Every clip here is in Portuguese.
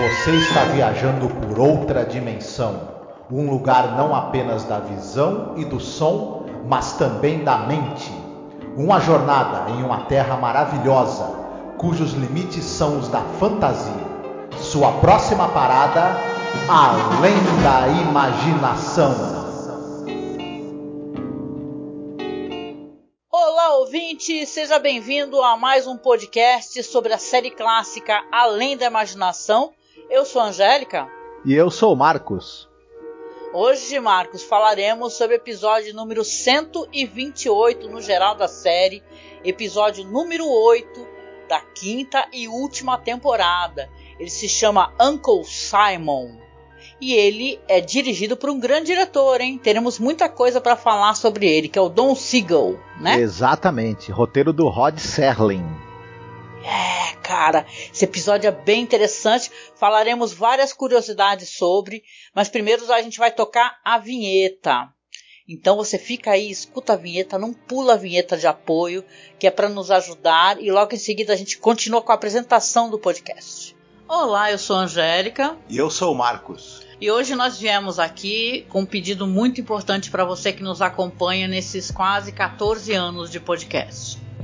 Você está viajando por outra dimensão, um lugar não apenas da visão e do som, mas também da mente. Uma jornada em uma terra maravilhosa, cujos limites são os da fantasia. Sua próxima parada, além da imaginação. Olá, ouvinte! Seja bem-vindo a mais um podcast sobre a série clássica Além da Imaginação. Eu sou a Angélica. E eu sou o Marcos. Hoje, Marcos, falaremos sobre o episódio número 128 no geral da série, episódio número 8 da quinta e última temporada. Ele se chama Uncle Simon e ele é dirigido por um grande diretor, hein? Teremos muita coisa para falar sobre ele, que é o Don Siegel, né? Exatamente, roteiro do Rod Serling. É, cara, esse episódio é bem interessante. Falaremos várias curiosidades sobre, mas primeiro a gente vai tocar a vinheta. Então você fica aí, escuta a vinheta, não pula a vinheta de apoio, que é para nos ajudar, e logo em seguida a gente continua com a apresentação do podcast. Olá, eu sou a Angélica. E eu sou o Marcos. E hoje nós viemos aqui com um pedido muito importante para você que nos acompanha nesses quase 14 anos de podcast.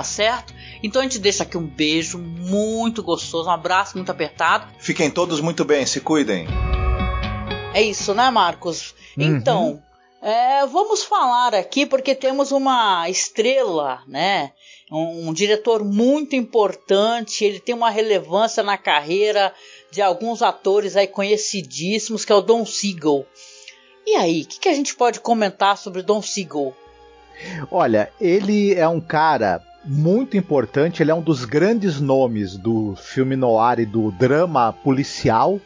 tá certo? Então a gente deixa aqui um beijo muito gostoso, um abraço muito apertado. Fiquem todos muito bem, se cuidem. É isso, né, Marcos? Uhum. Então, é, vamos falar aqui porque temos uma estrela, né? Um, um, diretor muito importante, ele tem uma relevância na carreira de alguns atores aí conhecidíssimos, que é o Don Siegel. E aí, o que, que a gente pode comentar sobre Don Siegel? Olha, ele é um cara muito importante, ele é um dos grandes nomes do filme noir e do drama policial,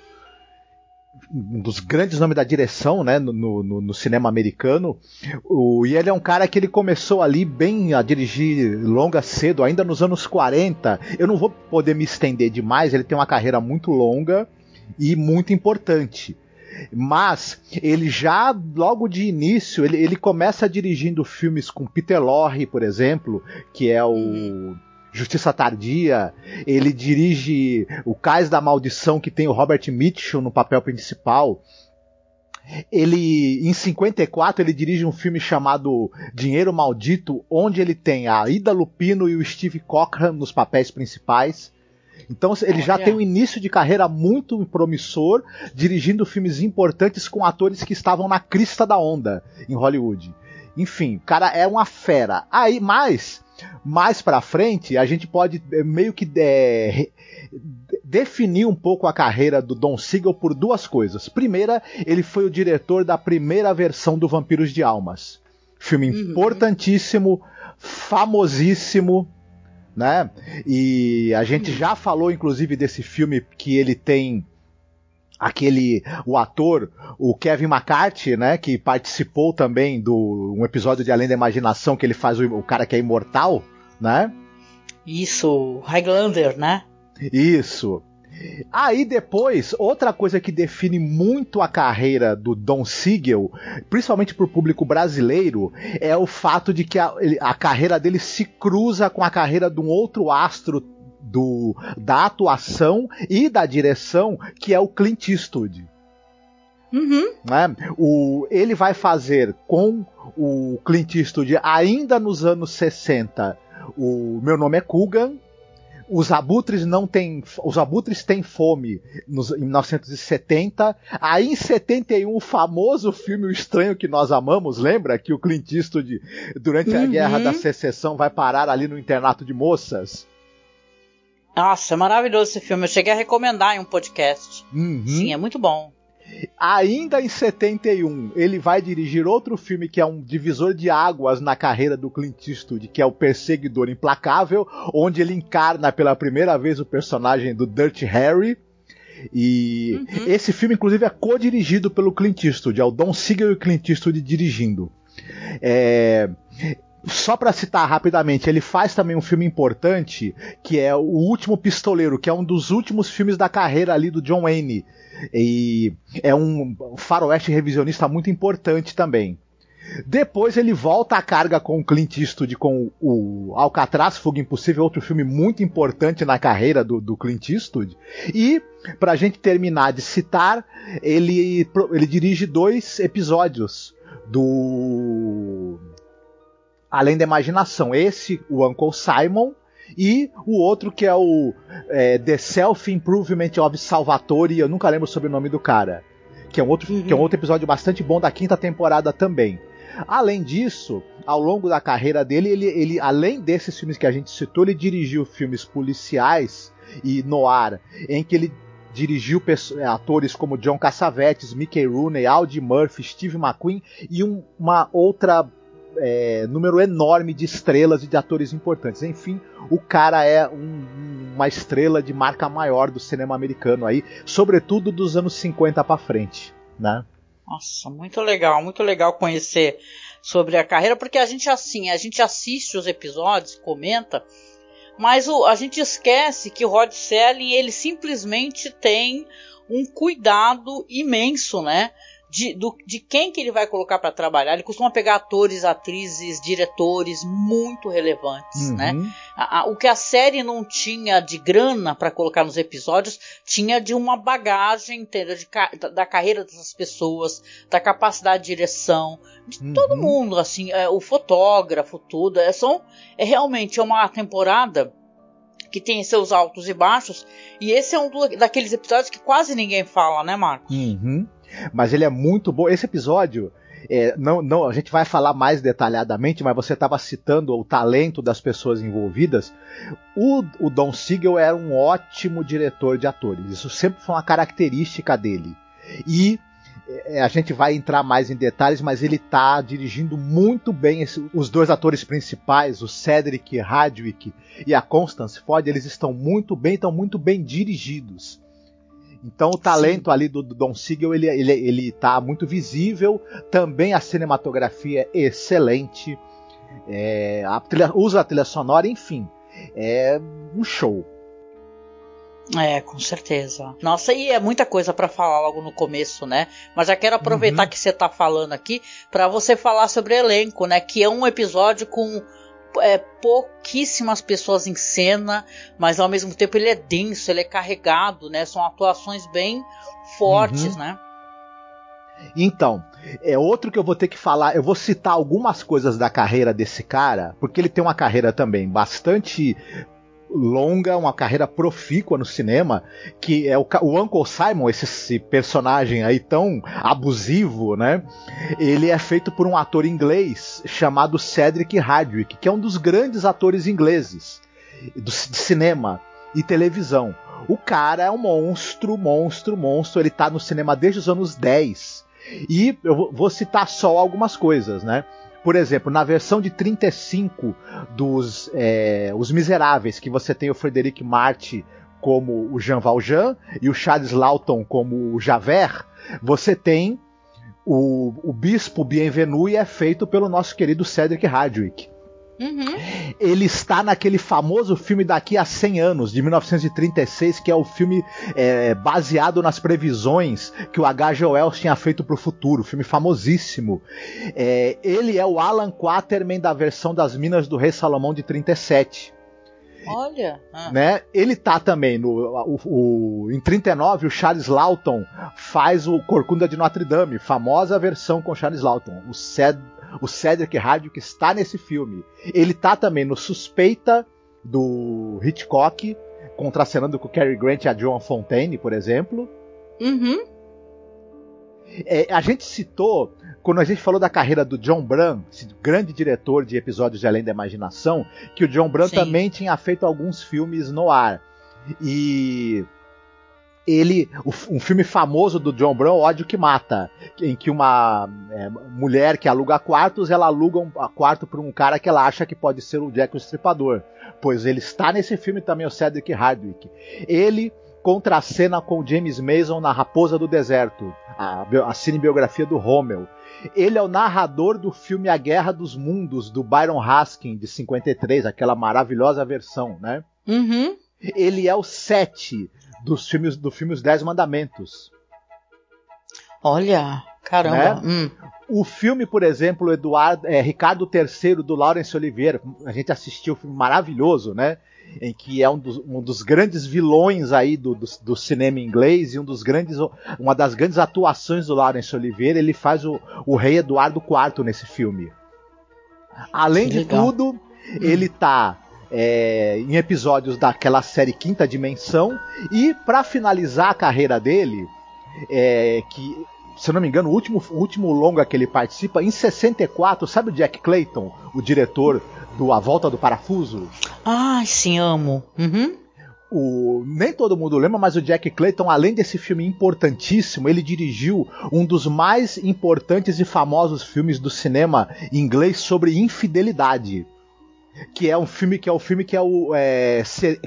um dos grandes nomes da direção, né, no, no, no, cinema americano. O, e ele é um cara que ele começou ali bem a dirigir longa cedo, ainda nos anos 40. Eu não vou poder me estender demais, ele tem uma carreira muito longa e muito importante. Mas ele já, logo de início, ele, ele começa dirigindo filmes com Peter Lorre, por exemplo, que é o. Justiça Tardia, ele dirige O Cais da Maldição, que tem o Robert Mitchell no papel principal. Ele, em 54, ele dirige um filme chamado Dinheiro Maldito, onde ele tem a Ida Lupino e o Steve Cochran nos papéis principais. Então ele já tem um início de carreira muito promissor, dirigindo filmes importantes com atores que estavam na crista da onda em Hollywood. Enfim, o cara é uma fera. Aí, mais mais para frente, a gente pode é, meio que é, definir um pouco a carreira do Don Siegel por duas coisas. Primeira, ele foi o diretor da primeira versão do Vampiros de Almas. Filme uhum. importantíssimo, famosíssimo, né? E a gente já falou, inclusive, desse filme que ele tem aquele o ator o Kevin McCarthy né que participou também do um episódio de Além da Imaginação que ele faz o, o cara que é imortal né Isso, Highlander, né? Isso. Aí depois, outra coisa que define muito a carreira do Don Siegel, principalmente para o público brasileiro, é o fato de que a, a, carreira dele se cruza com a carreira de um outro astro do, da atuação e da direção, que é o Clint Eastwood. Uhum. Né? O, ele vai fazer com o Clint Eastwood ainda nos anos 60 o Meu Nome é Coogan, os abutres não têm. Os abutres têm fome nos, em 1970. Aí em 71, o famoso filme O Estranho que Nós Amamos, lembra? Que o Clint Eastwood, durante uhum. a Guerra da Secessão, vai parar ali no internato de moças. Nossa, é maravilhoso esse filme. Eu cheguei a recomendar em um podcast. Uhum. Sim, é muito bom. Ainda em 71, ele vai dirigir outro filme que é um divisor de águas na carreira do Clint Eastwood, que é o Perseguidor Implacável, onde ele encarna pela primeira vez o personagem do Dirty Harry. E uhum. esse filme, inclusive, é co-dirigido pelo Clint Eastwood, é o Don Siegel e o Clint Eastwood dirigindo. É, só para citar rapidamente, ele faz também um filme importante, que é O Último Pistoleiro, que é um dos últimos filmes da carreira ali do John Wayne. E é um faroeste revisionista muito importante também. Depois ele volta à carga com o Clint Eastwood com o Alcatraz, Fuga Impossível, outro filme muito importante na carreira do, do Clint Eastwood. E, pra gente terminar de citar, ele, ele dirige dois episódios do Além da Imaginação. Esse, o Uncle Simon, e o outro que é o é, The Self Improvement of Salvatore, eu nunca lembro sobre o nome do cara, que é um outro, uhum. que é um outro episódio bastante bom da quinta temporada também. Além disso, ao longo da carreira dele, ele, ele além desses filmes que a gente citou, ele dirigiu filmes policiais e noir, em que ele dirigiu é, atores como John Cassavetes, Mickey Rooney, Audie Murphy, Steve McQueen e um, uma outra é, número enorme de estrelas e de atores importantes. Enfim, o cara é um, uma estrela de marca maior do cinema americano aí, sobretudo dos anos 50 para frente, né? Nossa, muito legal, muito legal conhecer sobre a carreira, porque a gente assim, a gente assiste os episódios, comenta, mas o, a gente esquece que o Rod Selling ele simplesmente tem um cuidado imenso, né? De, do, de quem que ele vai colocar para trabalhar. Ele costuma pegar atores, atrizes, diretores muito relevantes, uhum. né? A, a, o que a série não tinha de grana para colocar nos episódios, tinha de uma bagagem inteira de, da, da, carreira dessas pessoas, da capacidade de direção, de uhum. todo mundo, assim, é, o fotógrafo, tudo. É, são, é realmente é uma temporada que tem seus altos e baixos, e esse é um do, daqueles episódios que quase ninguém fala, né, Marcos? Uhum. Mas ele é muito bom. Esse episódio. É, não, não, a gente vai falar mais detalhadamente, mas você estava citando o talento das pessoas envolvidas. O, o Don Siegel era um ótimo diretor de atores. Isso sempre foi uma característica dele. E é, a gente vai entrar mais em detalhes, mas ele está dirigindo muito bem esse, os dois atores principais, o Cedric Radwick e a Constance Ford, eles estão muito bem, estão muito bem dirigidos. Então o talento Sim. ali do, do, Don Siegel ele, ele, ele tá muito visível. Também a cinematografia é excelente. É, a trilha, usa a trilha sonora, enfim. É um show. É, com certeza. Nossa, e é muita coisa para falar logo no começo, né? Mas já quero aproveitar uhum. que você tá falando aqui para você falar sobre elenco, né? Que é um episódio com é, pouquíssimas pessoas em cena, mas ao mesmo tempo ele é denso, ele é carregado, né? São atuações bem fortes, uhum. né? Então, é outro que eu vou ter que falar. Eu vou citar algumas coisas da carreira desse cara, porque ele tem uma carreira também bastante longa, uma carreira profícua no cinema, que é o, o Uncle Simon, esse, esse, personagem aí tão abusivo, né? Ele é feito por um ator inglês chamado Cedric Hardwick, que é um dos grandes atores ingleses do, de cinema e televisão. O cara é um monstro, monstro, monstro. Ele tá no cinema desde os anos 10. E eu vou citar só algumas coisas, né? Por exemplo, na versão de 35 dos é, Os Miseráveis, que você tem o Frederic Marty como o Jean Valjean e o Charles Lawton como o Javert, você tem o, o Bispo Bienvenu e é feito pelo nosso querido Cedric Hardwick. Uhum. Ele está naquele famoso filme daqui a 100 anos, de 1936, que é o filme é, baseado nas previsões que o H.G. Wells tinha feito para o futuro, filme famosíssimo. É, ele é o Alan Quaterman da versão das Minas do Rei Salomão de 37. Olha. Ah. Né? Ele tá também no. O, o, em 39, o Charles Lawton faz o Corcunda de Notre Dame, famosa versão com Charles Lawton. O, Ced, o Cedric Hardwick está nesse filme. Ele tá também no Suspeita do Hitchcock, contracenando com o Cary Grant e a Joan Fontaine, por exemplo. Uhum. É, a gente citou, quando a gente falou da carreira do John Bran, esse grande diretor de episódios de Além da Imaginação, que o John Bran Sim. também tinha feito alguns filmes no ar. E ele, um filme famoso do John Brown, Ódio que Mata, em que uma é, mulher que aluga quartos, ela aluga um quarto para um cara que ela acha que pode ser o Jack o Estripador, pois ele está nesse filme também, o Cedric Hardwick. Ele contracena com o James Mason na Raposa do Deserto, a, a cinebiografia do Rommel. Ele é o narrador do filme A Guerra dos Mundos, do Byron Haskin, de 53, aquela maravilhosa versão, né? Uhum. Ele é o Sete dos filmes do filme Os Dez Mandamentos. Olha, caramba. Né? Hum. O filme, por exemplo, Eduardo, é, Ricardo III do Laurence Oliveira, a gente assistiu um filme maravilhoso, né? em que é um dos, um dos grandes vilões aí do, do, do, cinema inglês e um dos grandes, uma das grandes atuações do Laurence Oliveira, ele faz o, o rei Eduardo IV nesse filme. Além de tudo, ele tá é, em episódios daquela série Quinta Dimensão e para finalizar a carreira dele, é, que se eu não me engano, o último, o último longa que ele participa, em 64, sabe o Jack Clayton, o diretor do A Volta do Parafuso? Ah, sim, amo. Uhum. O, nem todo mundo lembra, mas o Jack Clayton, além desse filme importantíssimo, ele dirigiu um dos mais importantes e famosos filmes do cinema inglês sobre infidelidade. Que é um filme que é o filme que é o é,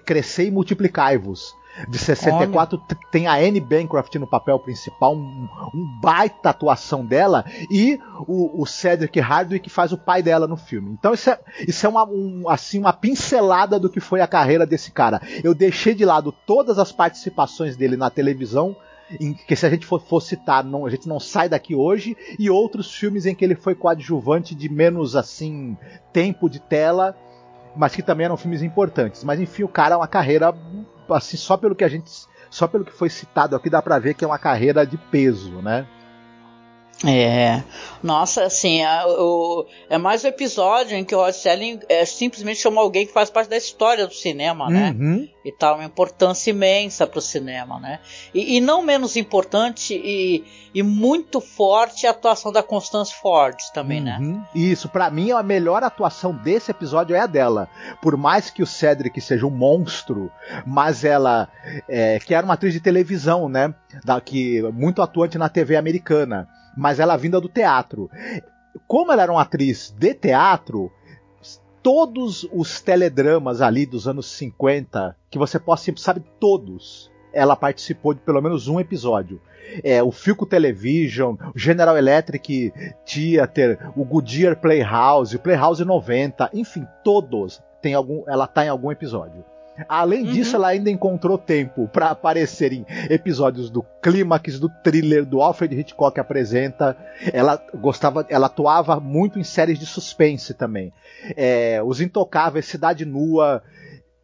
Crescer e Multiplicai-vos de 64 Olha. tem a Anne Bancroft no papel principal, um, um baita atuação dela, e o, o, Cedric Hardwick que faz o pai dela no filme. Então isso é, isso é uma, um, assim, uma pincelada do que foi a carreira desse cara. Eu deixei de lado todas as participações dele na televisão, em que se a gente for, for, citar, não, a gente não sai daqui hoje, e outros filmes em que ele foi coadjuvante de menos assim tempo de tela, mas que também eram filmes importantes. Mas enfim, o cara é uma carreira assim, só pelo que a gente. Só pelo que foi citado aqui, dá pra ver que é uma carreira de peso, né? É, nossa, assim, é, o, é mais um episódio em que o Rod Selling é, simplesmente chamou alguém que faz parte da história do cinema, né? Uhum. E tal, uma importância imensa para o cinema, né? E, e, não menos importante e, e, muito forte a atuação da Constance Ford também, né? uhum. né? Isso, para mim a melhor atuação desse episódio é a dela. Por mais que o Cedric seja um monstro, mas ela, é, que era uma atriz de televisão, né? Da, que muito atuante na TV americana mas ela vinda do teatro. Como ela era uma atriz de teatro, todos os teledramas ali dos anos 50, que você possa, sabe todos, ela participou de pelo menos um episódio. É, o Filco Television, o General Electric Theater, o Goodyear Playhouse, o Playhouse 90, enfim, todos tem algum, ela tá em algum episódio. Além uhum. disso, ela ainda encontrou tempo para aparecer em episódios do Clímax, do thriller, do Alfred Hitchcock apresenta. Ela gostava, ela atuava muito em séries de suspense também. É, Os Intocáveis, Cidade Nua,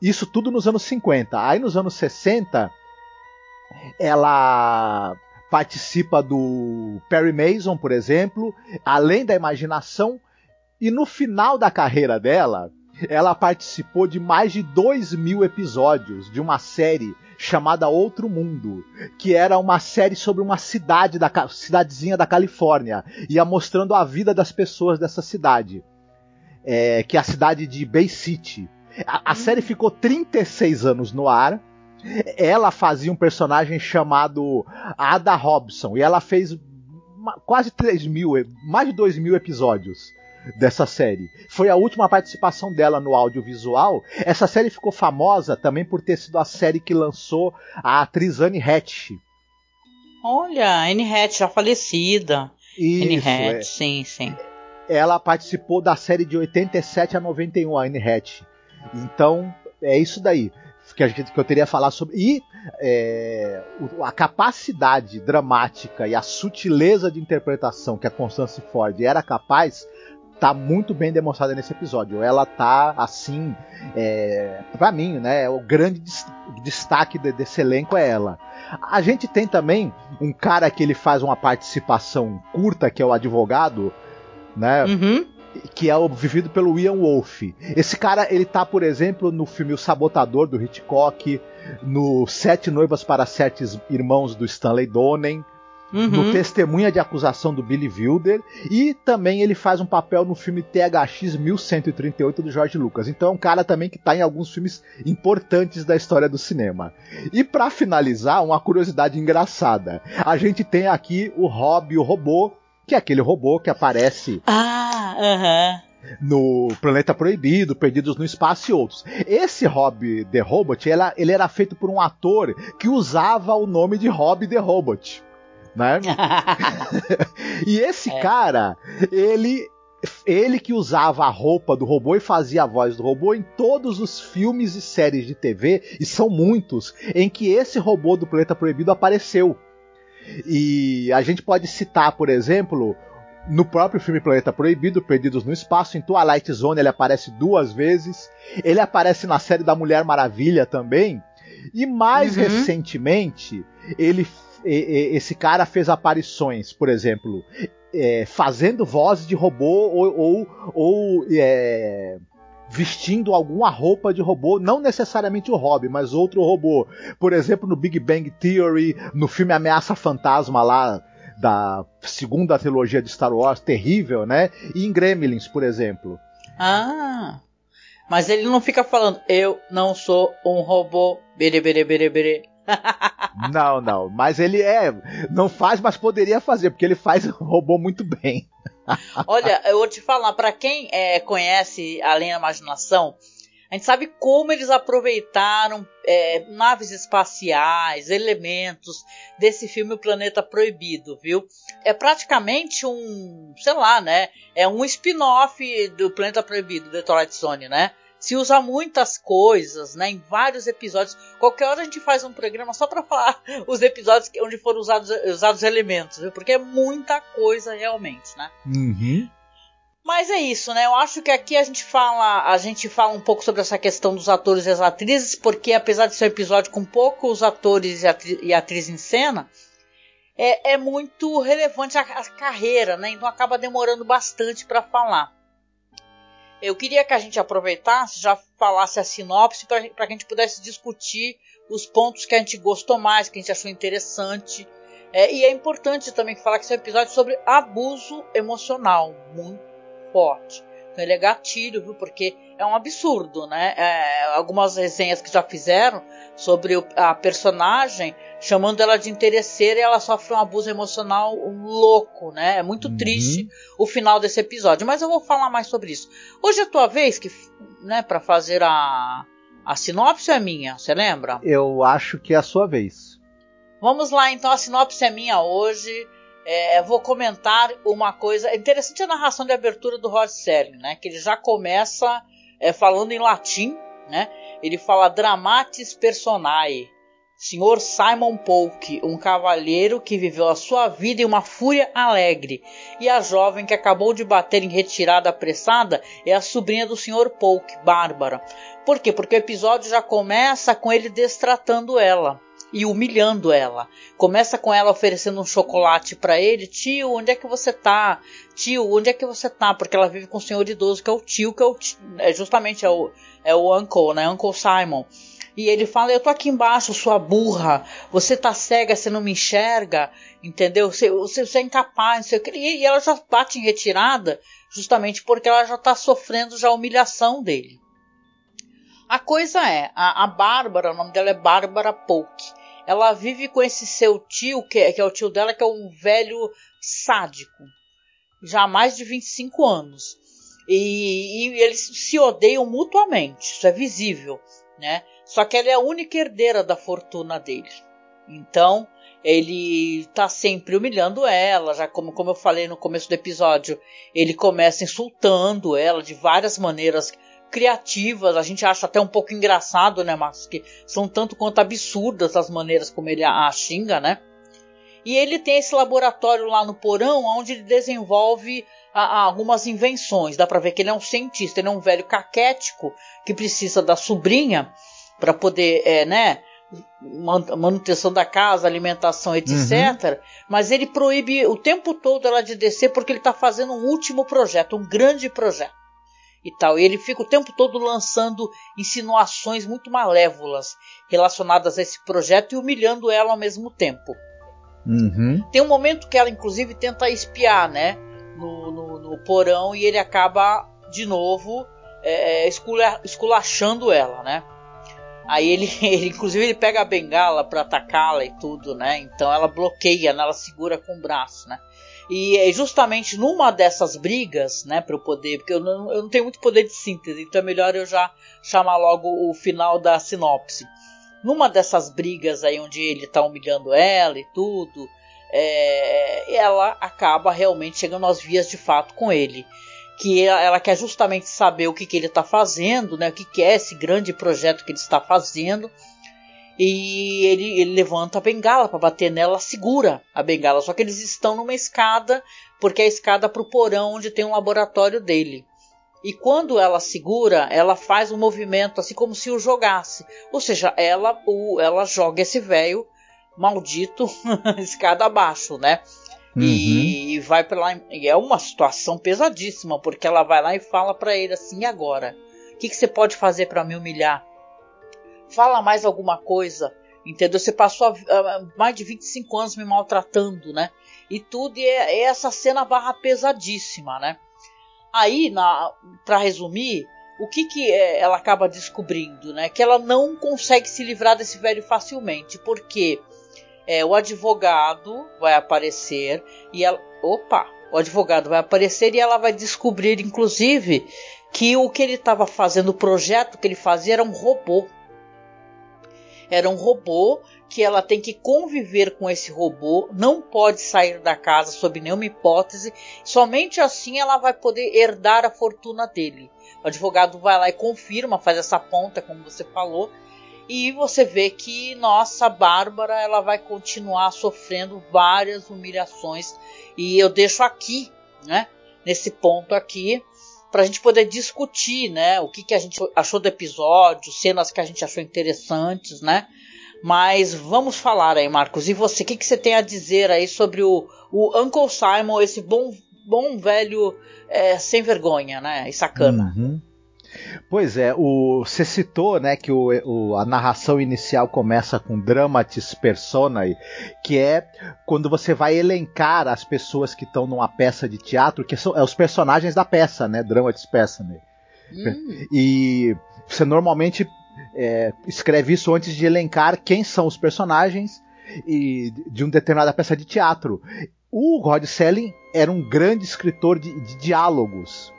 isso tudo nos anos 50. Aí nos anos 60, ela participa do Perry Mason, por exemplo, além da imaginação. E no final da carreira dela, ela participou de mais de 2 mil episódios de uma série chamada Outro Mundo, que era uma série sobre uma cidade da cidadezinha da Califórnia, ia mostrando a vida das pessoas dessa cidade, é, que é a cidade de Bay City. A, a série ficou 36 anos no ar. Ela fazia um personagem chamado Ada Robson e ela fez quase 3 mil, mais de 2 mil episódios dessa série. Foi a última participação dela no audiovisual. Essa série ficou famosa também por ter sido a série que lançou a atriz Anne Hatch. Olha, Anne Hatch já falecida. Isso, Anne Hatch, é. sim, sim. ela participou da série de 87 a 91, a Anne Hatch. Então, é isso daí que, a gente, que eu teria a falar sobre. E é, a capacidade dramática e a sutileza de interpretação que a Constance Ford era capaz tá muito bem demonstrada nesse episódio. Ela tá assim, é, para mim, né, o grande destaque desse elenco é ela. A gente tem também um cara que ele faz uma participação curta, que é o advogado, né? Uhum que é o vivido pelo Ian Wolf. Esse cara, ele tá, por exemplo, no filme O Sabotador do Hitchcock, no Sete Noivas para Sete Irmãos do Stanley Donen, uhum. no Testemunha de Acusação do Billy Wilder e também ele faz um papel no filme THX 1138 do George Lucas. Então é um cara também que tá em alguns filmes importantes da história do cinema. E para finalizar, uma curiosidade engraçada. A gente tem aqui o Rob, o robô, que é aquele robô que aparece. Ah, aham. Uh -huh. No Planeta Proibido, Perdidos no Espaço e outros. Esse Rob the Robot, ela, ele era feito por um ator que usava o nome de Rob the Robot. Né? e esse é. cara, ele ele que usava a roupa do robô e fazia a voz do robô em todos os filmes e séries de TV, e são muitos, em que esse robô do Planeta Proibido apareceu. E a gente pode citar, por exemplo, no próprio filme Planeta Proibido, Perdidos no Espaço, em Twilight Zone ele aparece duas vezes. Ele aparece na série da Mulher Maravilha também. E mais uhum. recentemente, ele, esse cara fez aparições, por exemplo, é, fazendo voz de robô ou, ou, ou é, vestindo alguma roupa de robô, não necessariamente o Rob, mas outro robô. Por exemplo, no Big Bang Theory, no filme Ameaça Fantasma lá da segunda trilogia de Star Wars, terrível, né? E em Gremlins, por exemplo. Ah. Mas ele não fica falando, eu não sou um robô, bere, bere, bere, bere. Não, não, mas ele é, não faz, mas poderia fazer, porque ele faz robô muito bem. Olha, eu vou te falar, para quem é, conhece Além da Imaginação, a gente sabe como eles aproveitaram é, naves espaciais, elementos desse filme O Planeta Proibido, viu? É praticamente um, sei lá, né? É um spin-off do Planeta Proibido, do Twilight Zone, né? Se usa muitas coisas, né? Em vários episódios. Qualquer hora a gente faz um programa só para falar os episódios onde foram usados, usados elementos, viu? Porque é muita coisa realmente, né? Uhum. Mas é isso, né? Eu acho que aqui a gente fala, a gente fala um pouco sobre essa questão dos atores e as atrizes, porque apesar de ser um episódio com poucos atores e, atri e atrizes em cena, é, é muito relevante a, a, carreira, né? Então acaba demorando bastante para falar. Eu queria que a gente aproveitasse, já falasse a sinopse, para que a gente pudesse discutir os pontos que a gente gostou mais, que a gente achou interessante. É, e é importante também falar que esse é um episódio sobre abuso emocional, muito forte. Então ele é gatilho, viu? Porque é um absurdo, né? É, algumas resenhas que já fizeram sobre o, a personagem, chamando ela de interesseira e ela sofre um abuso emocional louco, né? É muito uhum. triste o final desse episódio, mas eu vou falar mais sobre isso. Hoje é a tua vez que, né, para fazer a a sinopse é minha, você lembra? Eu acho que é a sua vez. Vamos lá, então a sinopse é minha hoje é, vou comentar uma coisa. É interessante a narração de abertura do Rod Serling, né? Que ele já começa é, falando em latim, né? Ele fala Dramatis Personae. Senhor Simon Polk, um cavalheiro que viveu a sua vida em uma fúria alegre, e a jovem que acabou de bater em retirada apressada é a sobrinha do Sr. Polk, Bárbara. Por quê? Porque o episódio já começa com ele destratando ela e humilhando ela. Começa com ela oferecendo um chocolate para ele. Tio, onde é que você tá? Tio, onde é que você tá? Porque ela vive com o senhor idoso que é o tio, que é, o tio, é justamente é o, é o uncle, né? Uncle Simon. E ele fala: Eu tô aqui embaixo, sua burra. Você tá cega, você não me enxerga, entendeu? Você, você, você é incapaz. Você... E ela já bate em retirada, justamente porque ela já tá sofrendo já a humilhação dele. A coisa é: a, a Bárbara, o nome dela é Bárbara Polk ela vive com esse seu tio, que é, que é o tio dela, que é um velho sádico, já há mais de 25 anos. E, e, eles se odeiam mutuamente, isso é visível, né? Só que ela é a única herdeira da fortuna dele. Então, ele tá sempre humilhando ela, já como, como eu falei no começo do episódio, ele começa insultando ela de várias maneiras criativas, a gente acha até um pouco engraçado, né, Marcos, que são tanto quanto absurdas as maneiras como ele a, a xinga, né? E ele tem esse laboratório lá no porão, onde ele desenvolve a, a algumas invenções. Dá para ver que ele é um cientista, ele é um velho caquético que precisa da sobrinha para poder, é, né, manutenção da casa, alimentação, etc. Uhum. Mas ele proíbe o tempo todo ela de descer porque ele está fazendo um último projeto, um grande projeto. E tal. E ele fica o tempo todo lançando insinuações muito malévolas relacionadas a esse projeto e humilhando ela ao mesmo tempo. Uhum. Tem um momento que ela, inclusive, tenta espiar, né? No, no, no porão e ele acaba de novo é, esculachando ela, né? Aí ele, ele, inclusive, ele pega a bengala para atacá-la e tudo, né? Então ela bloqueia, né? ela segura com o braço, né? E é justamente numa dessas brigas, né, para eu poder, porque eu não, eu não tenho muito poder de síntese, então é melhor eu já chamar logo o final da sinopse. Numa dessas brigas aí onde ele tá humilhando ela e tudo, é, ela acaba realmente chegando às vias de fato com ele que ela quer justamente saber o que, que ele está fazendo, né, o que, que é esse grande projeto que ele está fazendo. E ele, ele levanta a bengala para bater nela, segura a bengala. Só que eles estão numa escada, porque é a escada para o porão onde tem um laboratório dele. E quando ela segura, ela faz um movimento assim como se o jogasse. Ou seja, ela, o, ela joga esse velho maldito escada abaixo, né? Uhum. E vai para lá. E é uma situação pesadíssima, porque ela vai lá e fala para ele assim: e agora? O que, que você pode fazer para me humilhar? Fala mais alguma coisa. Entendeu? Você passou mais de 25 anos me maltratando, né? E tudo, e é, é essa cena barra pesadíssima, né? Aí, para resumir, o que, que é, ela acaba descobrindo, né? Que ela não consegue se livrar desse velho facilmente, porque é, o advogado vai aparecer e ela. Opa! O advogado vai aparecer e ela vai descobrir, inclusive, que o que ele estava fazendo, o projeto que ele fazia era um robô. Era um robô que ela tem que conviver com esse robô, não pode sair da casa sob nenhuma hipótese, somente assim ela vai poder herdar a fortuna dele. O advogado vai lá e confirma, faz essa ponta, como você falou, e você vê que nossa Bárbara ela vai continuar sofrendo várias humilhações e eu deixo aqui, né, nesse ponto aqui, para a gente poder discutir, né, o que, que a gente achou do episódio, cenas que a gente achou interessantes, né. Mas vamos falar aí, Marcos. E você, o que, que você tem a dizer aí sobre o, o Uncle Simon, esse bom, bom velho é, sem vergonha, né? E sacana. Uhum. Pois é, o, você citou né, que o, o, a narração inicial começa com dramatis personae, que é quando você vai elencar as pessoas que estão numa peça de teatro, que são é os personagens da peça, né? Dramatis personae. Hum. E você normalmente é, escreve isso antes de elencar quem são os personagens e, de uma determinada peça de teatro. O Rod Selling era um grande escritor de, de diálogos.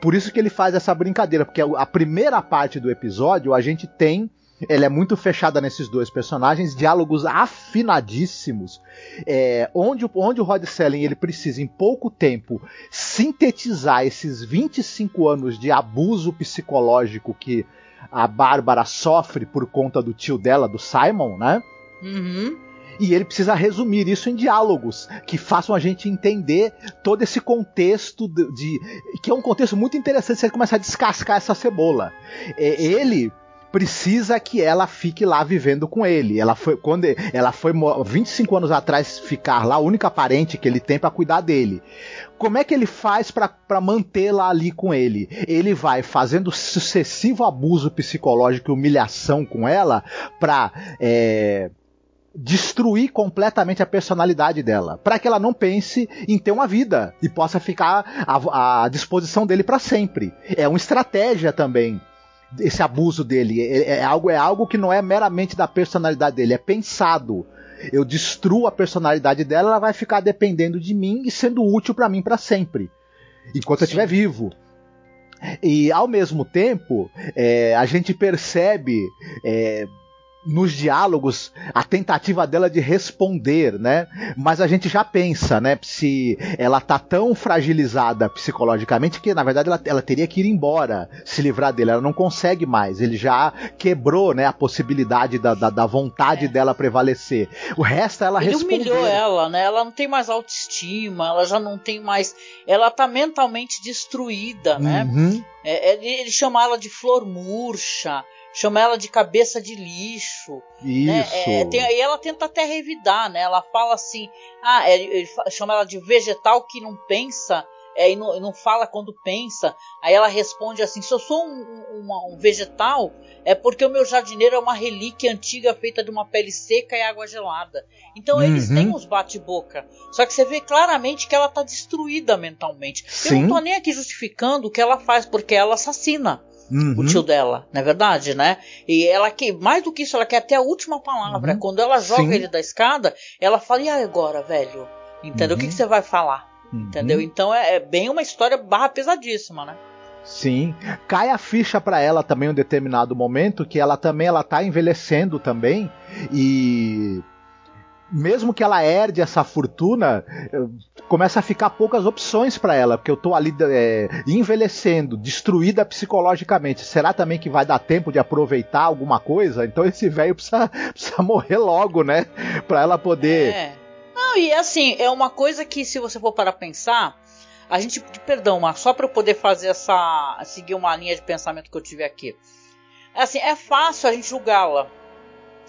Por isso que ele faz essa brincadeira, porque a primeira parte do episódio a gente tem ela é muito fechada nesses dois personagens, diálogos afinadíssimos, é, onde, onde o Rod Selling ele precisa, em pouco tempo, sintetizar esses 25 anos de abuso psicológico que a Bárbara sofre por conta do tio dela, do Simon, né? Uhum e ele precisa resumir isso em diálogos que façam a gente entender todo esse contexto de, de que é um contexto muito interessante você começar a descascar essa cebola. É, ele precisa que ela fique lá vivendo com ele. Ela foi quando ela foi 25 anos atrás ficar lá, a única parente que ele tem para cuidar dele. Como é que ele faz para mantê-la ali com ele? Ele vai fazendo sucessivo abuso psicológico e humilhação com ela para é, destruir completamente a personalidade dela, para que ela não pense em ter uma vida e possa ficar à, à disposição dele para sempre. É uma estratégia também esse abuso dele. É, é, algo, é algo que não é meramente da personalidade dele, é pensado. Eu destruo a personalidade dela, ela vai ficar dependendo de mim e sendo útil para mim para sempre, enquanto Sim. eu estiver vivo. E ao mesmo tempo, é, a gente percebe é, nos diálogos a tentativa dela de responder, né? Mas a gente já pensa, né? Se ela tá tão fragilizada psicologicamente que na verdade ela, ela teria que ir embora, se livrar dele. Ela não consegue mais. Ele já quebrou, né? A possibilidade da, da, da vontade é. dela prevalecer. O resto ela Ele responder. humilhou ela, né? Ela não tem mais autoestima. Ela já não tem mais. Ela tá mentalmente destruída, né? Uhum. É, ele, ele chama ela de flor murcha chama ela de cabeça de lixo. Isso. Né? É, tem, e ela tenta até revidar, né? Ela fala assim, ah, ele, ele chama ela de vegetal que não pensa. É, e, não, e não fala quando pensa. Aí ela responde assim: se eu sou um, um, um, vegetal, é porque o meu jardineiro é uma relíquia antiga feita de uma pele seca e água gelada. Então uhum. eles têm uns bate-boca. Só que você vê claramente que ela está destruída mentalmente. Sim. Eu não tô nem aqui justificando o que ela faz, porque ela assassina uhum. o tio dela, não é verdade, né? E ela que, mais do que isso, ela quer até a última palavra. Uhum. Quando ela joga Sim. ele da escada, ela fala: e agora, velho? Entendeu? Uhum. O que, uhum. que, você vai falar? Uhum. Entendeu? Então é, é, bem uma história barra pesadíssima, né? Sim, cai a ficha para ela também em um determinado momento que ela também ela tá envelhecendo também e mesmo que ela herde essa fortuna, começa a ficar poucas opções para ela, porque eu tô ali é, envelhecendo, destruída psicologicamente. Será também que vai dar tempo de aproveitar alguma coisa? Então esse velho precisa, precisa morrer logo, né? Pra ela poder. É. Não, e assim, é uma coisa que se você for para pensar, a gente. Perdão, mas só para eu poder fazer essa. seguir uma linha de pensamento que eu tive aqui. Assim, é fácil a gente julgá-la.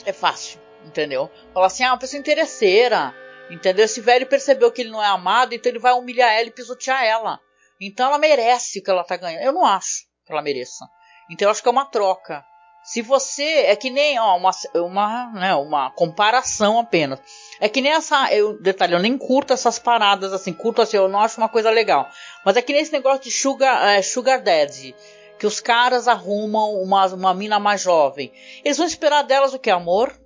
É fácil entendeu? Falar assim, ah, uma pessoa interesseira, entendeu? Esse velho percebeu que ele não é amado, então ele vai humilhar ela e pisotear ela. Então ela merece o que ela tá ganhando. Eu não acho que ela mereça. Então eu acho que é uma troca. Se você é que nem ó, uma uma, né, uma comparação apenas. É que nem essa, eu detalhe, eu nem curto essas paradas assim, curto assim, eu não acho uma coisa legal. Mas é que nem esse negócio de sugar, é, sugar daddy, que os caras arrumam uma, uma mina mais jovem. Eles vão esperar delas o que amor,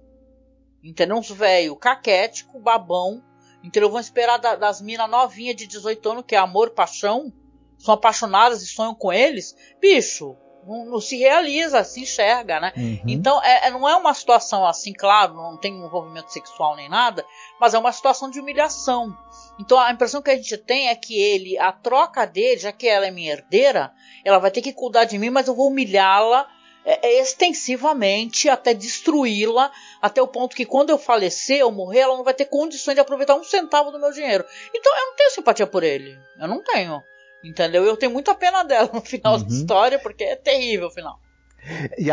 Entendeu? Uns velho caquético, babão. Entendeu? Vão esperar da, das minas novinhas de 18 anos, que é amor, paixão. São apaixonadas e sonham com eles. Bicho, não, não se realiza, se enxerga, né? Uhum. Então, é, é, não é uma situação assim, claro, não tem envolvimento sexual nem nada, mas é uma situação de humilhação. Então, a impressão que a gente tem é que ele, a troca dele, já que ela é minha herdeira, ela vai ter que cuidar de mim, mas eu vou humilhá-la extensivamente até destruí-la, até o ponto que quando eu falecer ou morrer, ela não vai ter condições de aproveitar um centavo do meu dinheiro. Então eu não tenho simpatia por ele. Eu não tenho. Entendeu? Eu tenho muita pena dela no final uhum. da história, porque é terrível o final.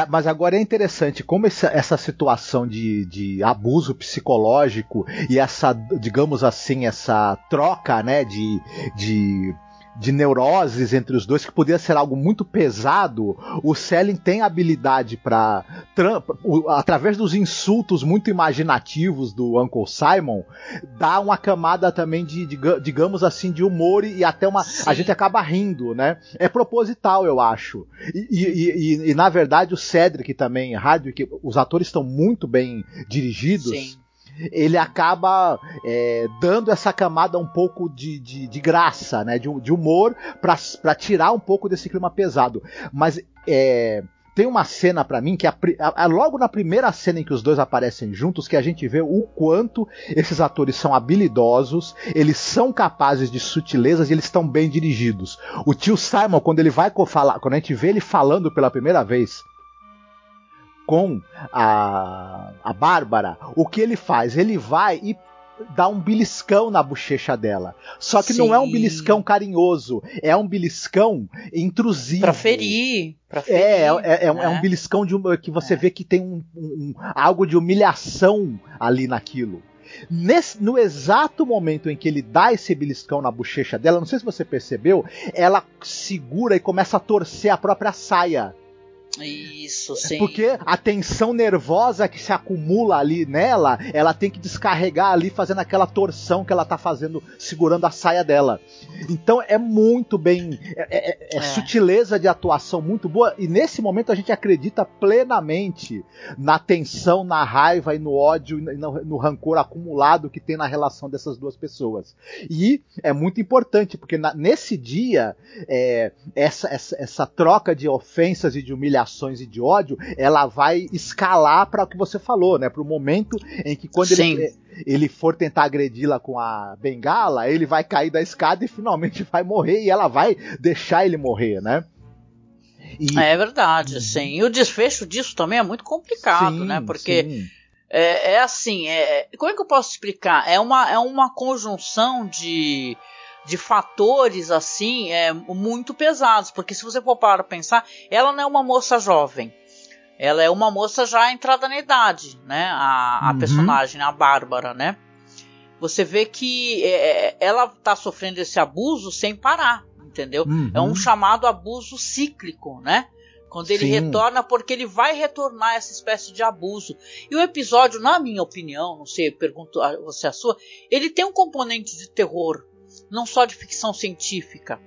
Mas agora é interessante como essa, essa situação de, de, abuso psicológico e essa, digamos assim, essa troca, né, de, de de neuroses entre os dois, que podia ser algo muito pesado, o Selling tem habilidade para, através dos insultos muito imaginativos do Uncle Simon, dar uma camada também de, de digamos assim, de humor e até uma. Sim. A gente acaba rindo, né? É proposital, eu acho. E, e, e, e na verdade, o Cedric também, Hardwick, os atores estão muito bem dirigidos. Sim ele acaba é, dando essa camada um pouco de, de, de graça, né, de, de humor, para tirar um pouco desse clima pesado. Mas é, tem uma cena para mim que é a, logo na primeira cena em que os dois aparecem juntos que a gente vê o quanto esses atores são habilidosos, eles são capazes de sutilezas e eles estão bem dirigidos. O tio Simon quando ele vai falar, quando a gente vê ele falando pela primeira vez com a, a Bárbara, o que ele faz? Ele vai e dá um beliscão na bochecha dela. Só que Sim. não é um beliscão carinhoso, é um beliscão intrusivo. Pra ferir. Pra ferir é, é, é, é, um né? beliscão de que você é. vê que tem um, um, algo de humilhação ali naquilo. Nesse, no exato momento em que ele dá esse beliscão na bochecha dela, não sei se você percebeu, ela segura e começa a torcer a própria saia isso, sim. Porque a tensão nervosa que se acumula ali nela, ela tem que descarregar ali fazendo aquela torção que ela tá fazendo, segurando a saia dela. Então é muito bem. É, é, é, é. sutileza de atuação muito boa. E nesse momento a gente acredita plenamente na tensão, na raiva e no ódio e no, no rancor acumulado que tem na relação dessas duas pessoas. E é muito importante, porque na, nesse dia, é, essa, essa, essa troca de ofensas e de humilhação reações e de ódio, ela vai escalar para o que você falou, né? Para o momento em que quando ele, ele for tentar agredi-la com a bengala, ele vai cair da escada e finalmente vai morrer e ela vai deixar ele morrer, né? E... É verdade, sim. E o desfecho disso também é muito complicado, sim, né? Porque é, é, assim, é, como é que eu posso explicar? É uma, é uma conjunção de, de fatores assim é, muito pesados. Porque se você for para pensar, ela não é uma moça jovem. Ela é uma moça já entrada na idade, né? A, a uhum. personagem, a Bárbara, né? Você vê que é, é ela está sofrendo esse abuso sem parar entendeu? Uhum. É um uhum. chamado abuso cíclico, né? Quando ele Sim. retorna, porque ele vai retornar essa espécie de abuso. E o episódio, na minha opinião, não sei, pergunto a você a sua, ele tem um componente de terror, não só de ficção científica.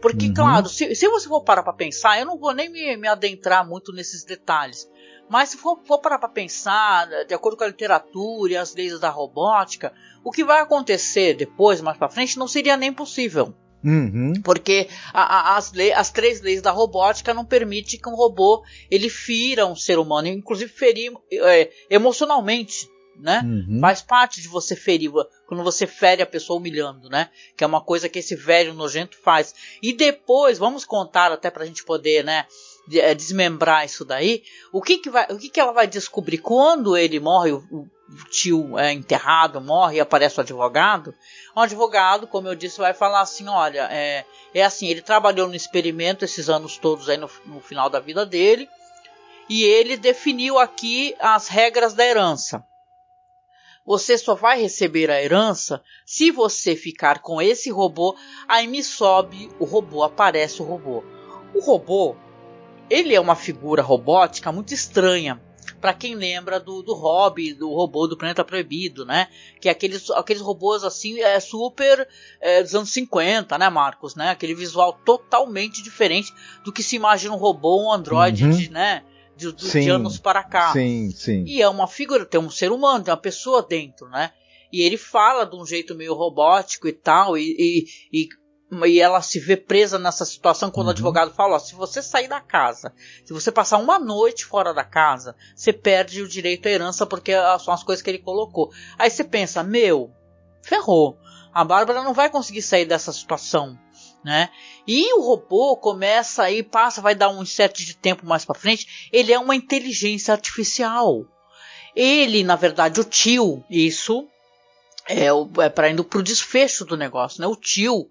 Porque, uhum. claro, se, se, você for parar para pensar, eu não vou nem me, me, adentrar muito nesses detalhes. Mas se for, for parar para pensar, de acordo com a literatura e as leis da robótica, o que vai acontecer depois, mais para frente, não seria nem possível. Uhum. Porque a, a, as, leis, as três leis da robótica não permitem que um robô ele fira um ser humano, inclusive ferir é, emocionalmente, né? Uhum. Faz parte de você ferir quando você fere a pessoa humilhando, né? Que é uma coisa que esse velho nojento faz. E depois vamos contar até para a gente poder, né? É, desmembrar isso daí. O que que vai, o que que ela vai descobrir quando ele morre? O, o tio é enterrado, morre e aparece o advogado, o advogado, como eu disse, vai falar assim: olha, é, é assim, ele trabalhou no experimento esses anos todos aí no, no final da vida dele, e ele definiu aqui as regras da herança. Você só vai receber a herança se você ficar com esse robô. Aí me sobe o robô, aparece o robô. O robô, ele é uma figura robótica muito estranha para quem lembra do, do Hobby, do robô do Planeta Proibido, né? Que é aqueles, aqueles robôs assim, é super é, dos anos 50, né, Marcos? Né? Aquele visual totalmente diferente do que se imagina um robô, um androide, uhum. né? De, de, de, anos para cá. Sim, sim. E é uma figura, tem um ser humano, tem uma pessoa dentro, né? E ele fala de um jeito meio robótico e tal, e, e, e e ela se vê presa nessa situação quando uhum. o advogado fala: ó, se você sair da casa, se você passar uma noite fora da casa, você perde o direito à herança porque são as coisas que ele colocou. Aí você pensa: meu, ferrou. A Bárbara não vai conseguir sair dessa situação. Né? E o robô começa aí, passa, vai dar um set de tempo mais para frente. Ele é uma inteligência artificial. Ele, na verdade, o tio, isso é, é para indo pro desfecho do negócio, né? O tio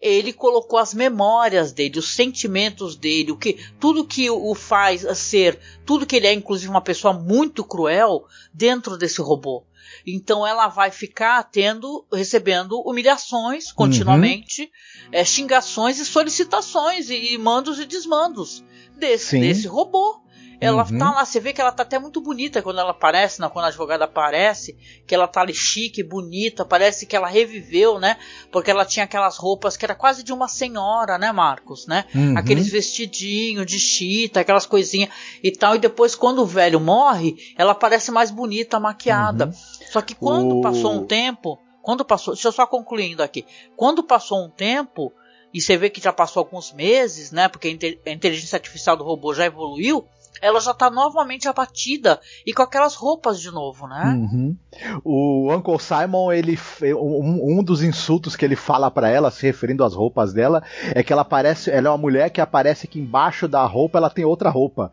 ele colocou as memórias dele, os sentimentos dele, o que tudo que o faz ser, tudo que ele é, inclusive uma pessoa muito cruel, dentro desse robô. Então ela vai ficar tendo, recebendo humilhações continuamente, uhum. é, xingações e solicitações e, e mandos e desmandos desse, desse robô. Ela uhum. tá lá, você vê que ela tá até muito bonita quando ela aparece, né, quando a advogada aparece, que ela tá ali chique, bonita, parece que ela reviveu, né? Porque ela tinha aquelas roupas que era quase de uma senhora, né, Marcos, né? Uhum. Aqueles vestidinhos de chita, aquelas coisinhas e tal. E depois, quando o velho morre, ela parece mais bonita, maquiada. Uhum. Só que quando passou um tempo, quando passou, deixa eu só concluindo aqui. Quando passou um tempo, e você vê que já passou alguns meses, né? Porque a inteligência artificial do robô já evoluiu ela já tá novamente abatida e com aquelas roupas de novo, né? Uhum. O Uncle Simon, ele um, um, dos insultos que ele fala para ela, se referindo às roupas dela, é que ela parece, ela é uma mulher que aparece que embaixo da roupa ela tem outra roupa.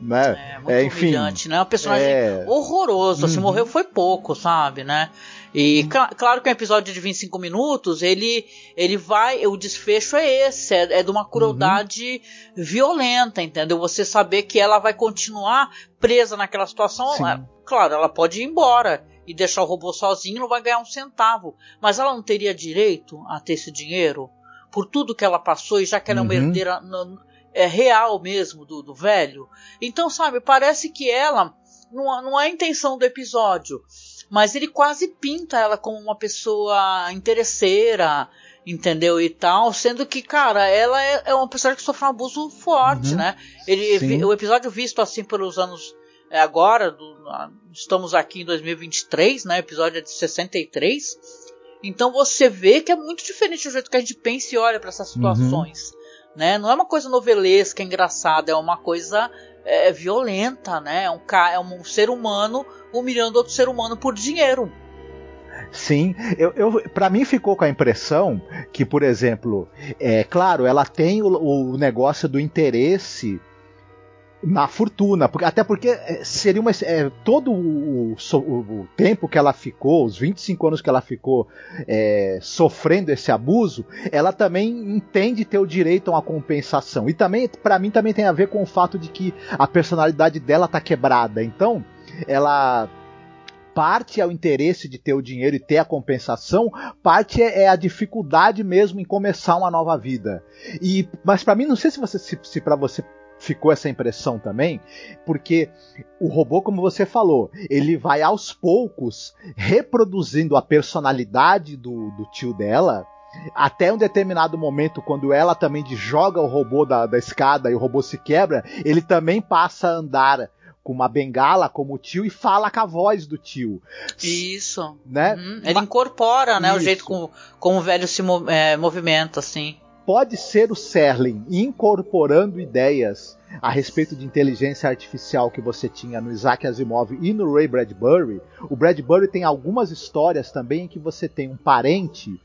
Né? É, muito é, enfim, humilhante, né? Um personagem é... horroroso, assim, uhum. morreu foi pouco, sabe, né? E cl claro que um episódio de 25 minutos, ele, ele vai. O desfecho é esse, é, é de uma crueldade uhum. violenta, entendeu? Você saber que ela vai continuar presa naquela situação. É, claro, ela pode ir embora e deixar o robô sozinho não vai ganhar um centavo. Mas ela não teria direito a ter esse dinheiro por tudo que ela passou e já que ela é uma uhum. herdeira é, real mesmo do, do velho. Então, sabe, parece que ela. Não, não é a intenção do episódio mas ele quase pinta ela como uma pessoa interesseira, entendeu? E tal, sendo que, cara, ela é, é uma pessoa que sofre um abuso forte, uhum. né? Ele, o episódio visto assim pelos anos é, agora, do, estamos aqui em 2023, né? Episódio é de 63. Então você vê que é muito diferente do jeito que a gente pensa e olha para essas uhum. situações. Uhum. Né? Não é uma coisa novelesca, engraçada, é uma coisa é, violenta, né? É um, é um ser humano humilhando outro ser humano por dinheiro. Sim, eu, eu para mim ficou com a impressão que, por exemplo, é claro, ela tem o, o negócio do interesse na fortuna, até porque é, seria uma é, todo o, o, o, tempo que ela ficou, os 25 anos que ela ficou é, sofrendo esse abuso, ela também entende ter o direito a uma compensação. E também, para mim, também tem a ver com o fato de que a personalidade dela tá quebrada. Então, ela parte é o interesse de ter o dinheiro e ter a compensação, parte é, é a dificuldade mesmo em começar uma nova vida. E mas para mim não sei se você se, se para você ficou essa impressão também, porque o robô, como você falou, ele vai aos poucos reproduzindo a personalidade do, do tio dela. Até um determinado momento, quando ela também joga o robô da, da escada e o robô se quebra, ele também passa a andar com uma bengala como o tio e fala com a voz do tio. Isso. Né? Uhum. Ele incorpora, né, o jeito como, como o velho se é, movimenta, assim. Pode ser o Serling incorporando ideias a respeito de inteligência artificial que você tinha no Isaac Asimov e no Ray Bradbury. O Bradbury tem algumas histórias também em que você tem um parente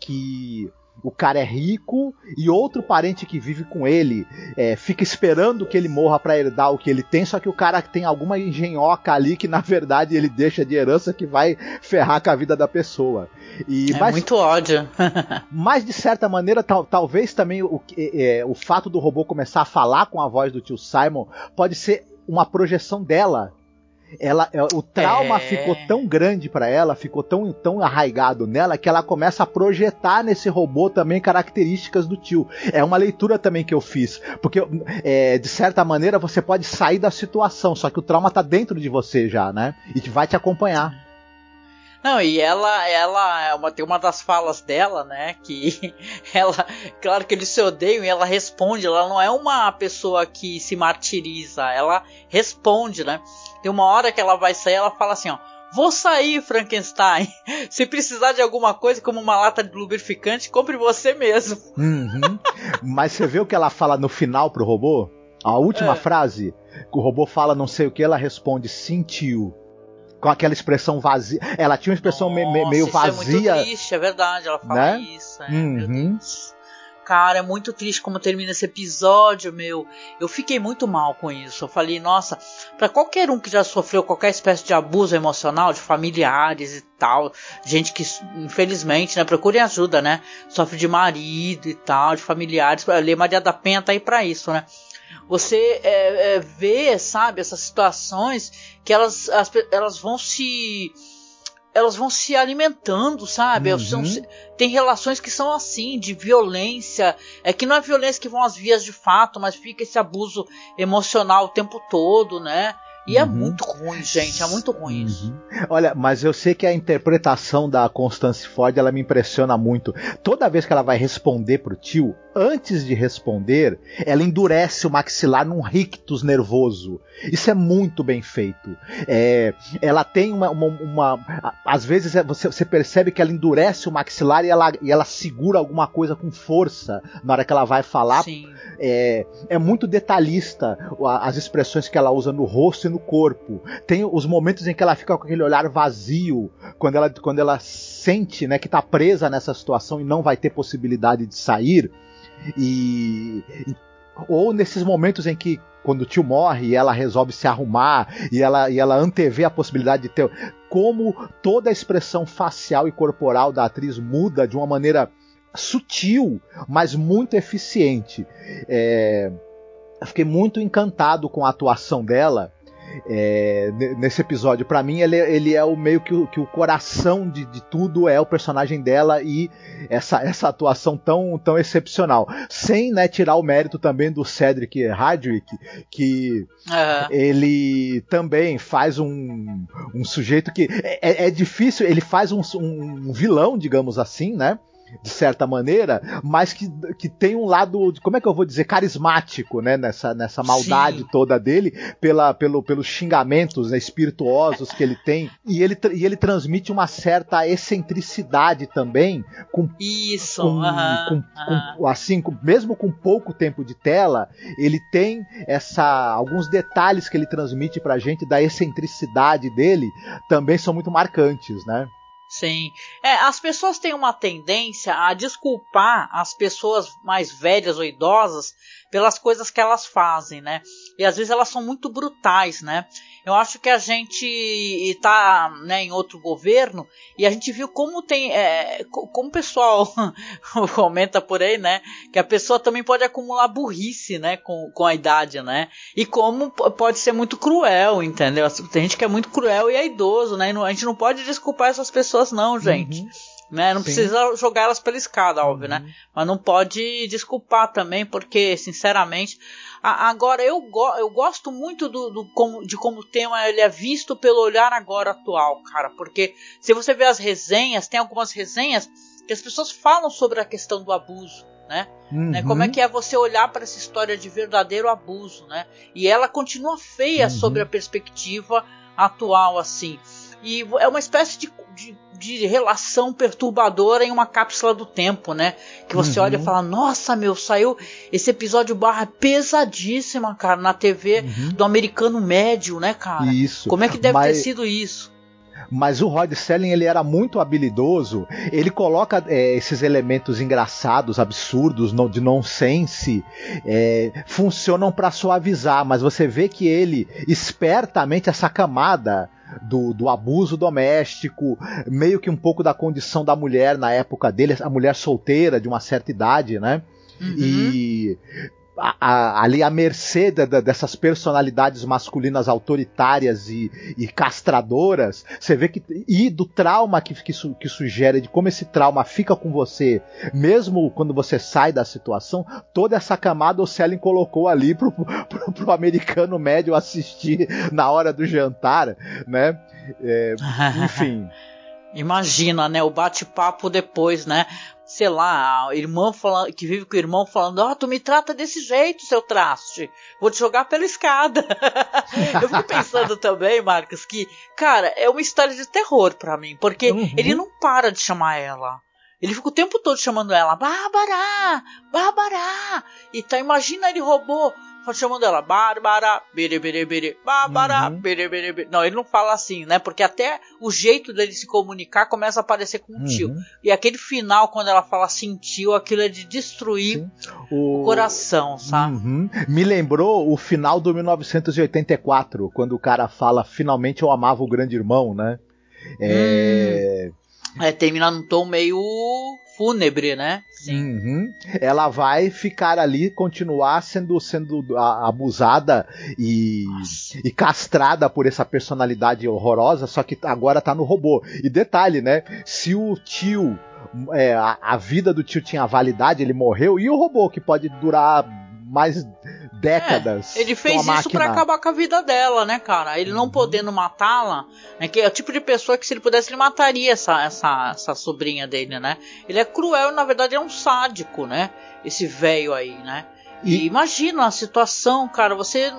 que o cara é rico e outro parente que vive com ele é, fica esperando que ele morra para herdar o que ele tem, só que o cara tem alguma engenhoca ali que na verdade ele deixa de herança que vai ferrar com a vida da pessoa. E, é mas, muito ódio. mas de certa maneira, tal, talvez também o, é, o fato do robô começar a falar com a voz do tio Simon pode ser uma projeção dela ela, é, o trauma é... ficou tão grande para ela, ficou tão, tão arraigado nela que ela começa a projetar nesse robô também características do tio. É uma leitura também que eu fiz, porque é, de certa maneira você pode sair da situação, só que o trauma tá dentro de você já, né? E vai te acompanhar. Não, e ela, ela é uma, tem uma das falas dela, né? Que ela, claro que eles se odeiam e ela responde. Ela não é uma pessoa que se martiriza, ela responde, né? Tem uma hora que ela vai sair, ela fala assim, ó. Vou sair, Frankenstein. Se precisar de alguma coisa, como uma lata de lubrificante, compre você mesmo. Uhum. Mas você vê o que ela fala no final pro robô? A última é. frase, que o robô fala não sei o que, ela responde sentiu. Com aquela expressão vazia. Ela tinha uma expressão Nossa, me, meio vazia. É muito triste, é verdade, ela fala né? isso. É, uhum. Cara, é muito triste como termina esse episódio, meu. Eu fiquei muito mal com isso. Eu falei, nossa, para qualquer um que já sofreu qualquer espécie de abuso emocional, de familiares e tal, gente que, infelizmente, né, procurem ajuda, né? Sofre de marido e tal, de familiares. Lei Maria da Penha tá aí pra isso, né? Você é, é, vê, sabe, essas situações que elas, as, elas vão se elas vão se alimentando, sabe? Uhum. São, tem relações que são assim, de violência. É que não é violência que vão às vias de fato, mas fica esse abuso emocional o tempo todo, né? E é uhum. é muito ruim, gente, é muito ruim uhum. isso. Olha, mas eu sei que a interpretação da Constance Ford, ela me impressiona muito. Toda vez que ela vai responder pro tio, antes de responder, ela endurece o maxilar num rictus nervoso. Isso é muito bem feito. É, ela tem uma, uma, uma às vezes é, você, você, percebe que ela endurece o maxilar e ela, e ela segura alguma coisa com força na hora que ela vai falar. Sim. É, é muito detalhista as expressões que ela usa no rosto e no corpo. Tem os momentos em que ela fica com aquele olhar vazio, quando ela, quando ela sente né, que está presa nessa situação e não vai ter possibilidade de sair. E, ou nesses momentos em que quando o tio morre e ela resolve se arrumar e ela, e ela antevê a possibilidade de ter. Como toda a expressão facial e corporal da atriz muda de uma maneira sutil, mas muito eficiente. É, fiquei muito encantado com a atuação dela é, nesse episódio. Para mim, ele, ele, é o meio que o, que o coração de, de, tudo é o personagem dela e essa, essa atuação tão, tão excepcional. Sem né, tirar o mérito também do Cedric Hardwick, que uhum. ele também faz um, um sujeito que é, é difícil, ele faz um, um vilão, digamos assim, né? De certa maneira, mas que, que tem um lado, como é que eu vou dizer, carismático, né, nessa, nessa maldade Sim. toda dele, pela, pelo, pelos xingamentos né, espirituosos que ele tem, e ele, e ele transmite uma certa excentricidade também, com isso, com, com, com, assim, mesmo com pouco tempo de tela, ele tem essa alguns detalhes que ele transmite pra gente da excentricidade dele, também são muito marcantes, né? Sim. É, as pessoas têm uma tendência a desculpar as pessoas mais velhas ou idosas pelas coisas que elas fazem, né? E às vezes elas são muito brutais, né? Eu acho que a gente está né, em outro governo e a gente viu como tem, é, como o pessoal comenta por aí, né, que a pessoa também pode acumular burrice, né, com, com a idade, né? E como pode ser muito cruel, entendeu? Tem gente que é muito cruel e é idoso, né? E a gente não pode desculpar essas pessoas, não, gente. Uhum. Né? Não Sim. precisa jogar elas pela escada, óbvio, né? uhum. né? Mas não pode desculpar também, porque, sinceramente, a, agora eu, go, eu gosto muito do, do como, de como o tema ele é visto pelo olhar agora atual, cara. Porque se você ver as resenhas, tem algumas resenhas que as pessoas falam sobre a questão do abuso. Né? Uhum. né? Como é que é você olhar para essa história de verdadeiro abuso, né? E ela continua feia uhum. sobre a perspectiva atual, assim. E é uma espécie de, de, de, relação perturbadora em uma cápsula do tempo, né? Que você uhum. olha e fala, nossa, meu, saiu esse episódio barra pesadíssima, cara, na TV uhum. do americano médio, né, cara? Isso. Como é que deve Mas... ter sido isso? Mas o Rod Selling ele era muito habilidoso. Ele coloca é, esses elementos engraçados, absurdos, no, de nonsense, é, funcionam para suavizar, mas você vê que ele espertamente essa camada do, do abuso doméstico, meio que um pouco da condição da mulher na época dele, a mulher solteira de uma certa idade, né? Uhum. E a, a, ali à mercê da, dessas personalidades masculinas autoritárias e, e, castradoras, você vê que. E do trauma que, que, su, que sugere, de como esse trauma fica com você, mesmo quando você sai da situação, toda essa camada o Selling colocou ali pro, pro, pro americano médio assistir na hora do jantar, né? É, enfim. Imagina, né? O bate-papo depois, né? Sei lá, a irmã falando, que vive com o irmão falando, ó, oh, tu me trata desse jeito, seu traste. Vou te jogar pela escada. eu fico pensando também, Marcos, que, cara, é uma história de terror para mim, porque uhum. ele não para de chamar ela. Ele fica o tempo todo chamando ela, Bárbara, Bárbara. Então imagina ele roubou chamando ela Bárbara, bere, bere, bere, Bárbara, uhum. bere, bere, bere. Não, ele não fala assim, né? Porque até o jeito dele se comunicar começa a parecer com um uhum. tio. E aquele final, quando ela fala sentiu, aquilo é de destruir o... o... coração, sabe? Uhum. Me lembrou o final do 1984, quando o cara fala finalmente eu amava o grande irmão, né? É. Hum. É, termina num tom meio fúnebre, né? Sim. Uhum. Ela vai ficar ali, continuar sendo, sendo abusada e, e, castrada por essa personalidade horrorosa, só que agora tá no robô. E detalhe, né? Se o tio. É, a, a vida do tio tinha validade, ele morreu, e o robô que pode durar mais décadas. É, ele fez isso para acabar com a vida dela, né, cara? Ele não uhum. podendo matá-la, né, que é o tipo de pessoa que se ele pudesse ele mataria essa, essa, essa sobrinha dele, né? Ele é cruel, na verdade é um sádico, né? Esse velho aí, né? E... e imagina a situação, cara, você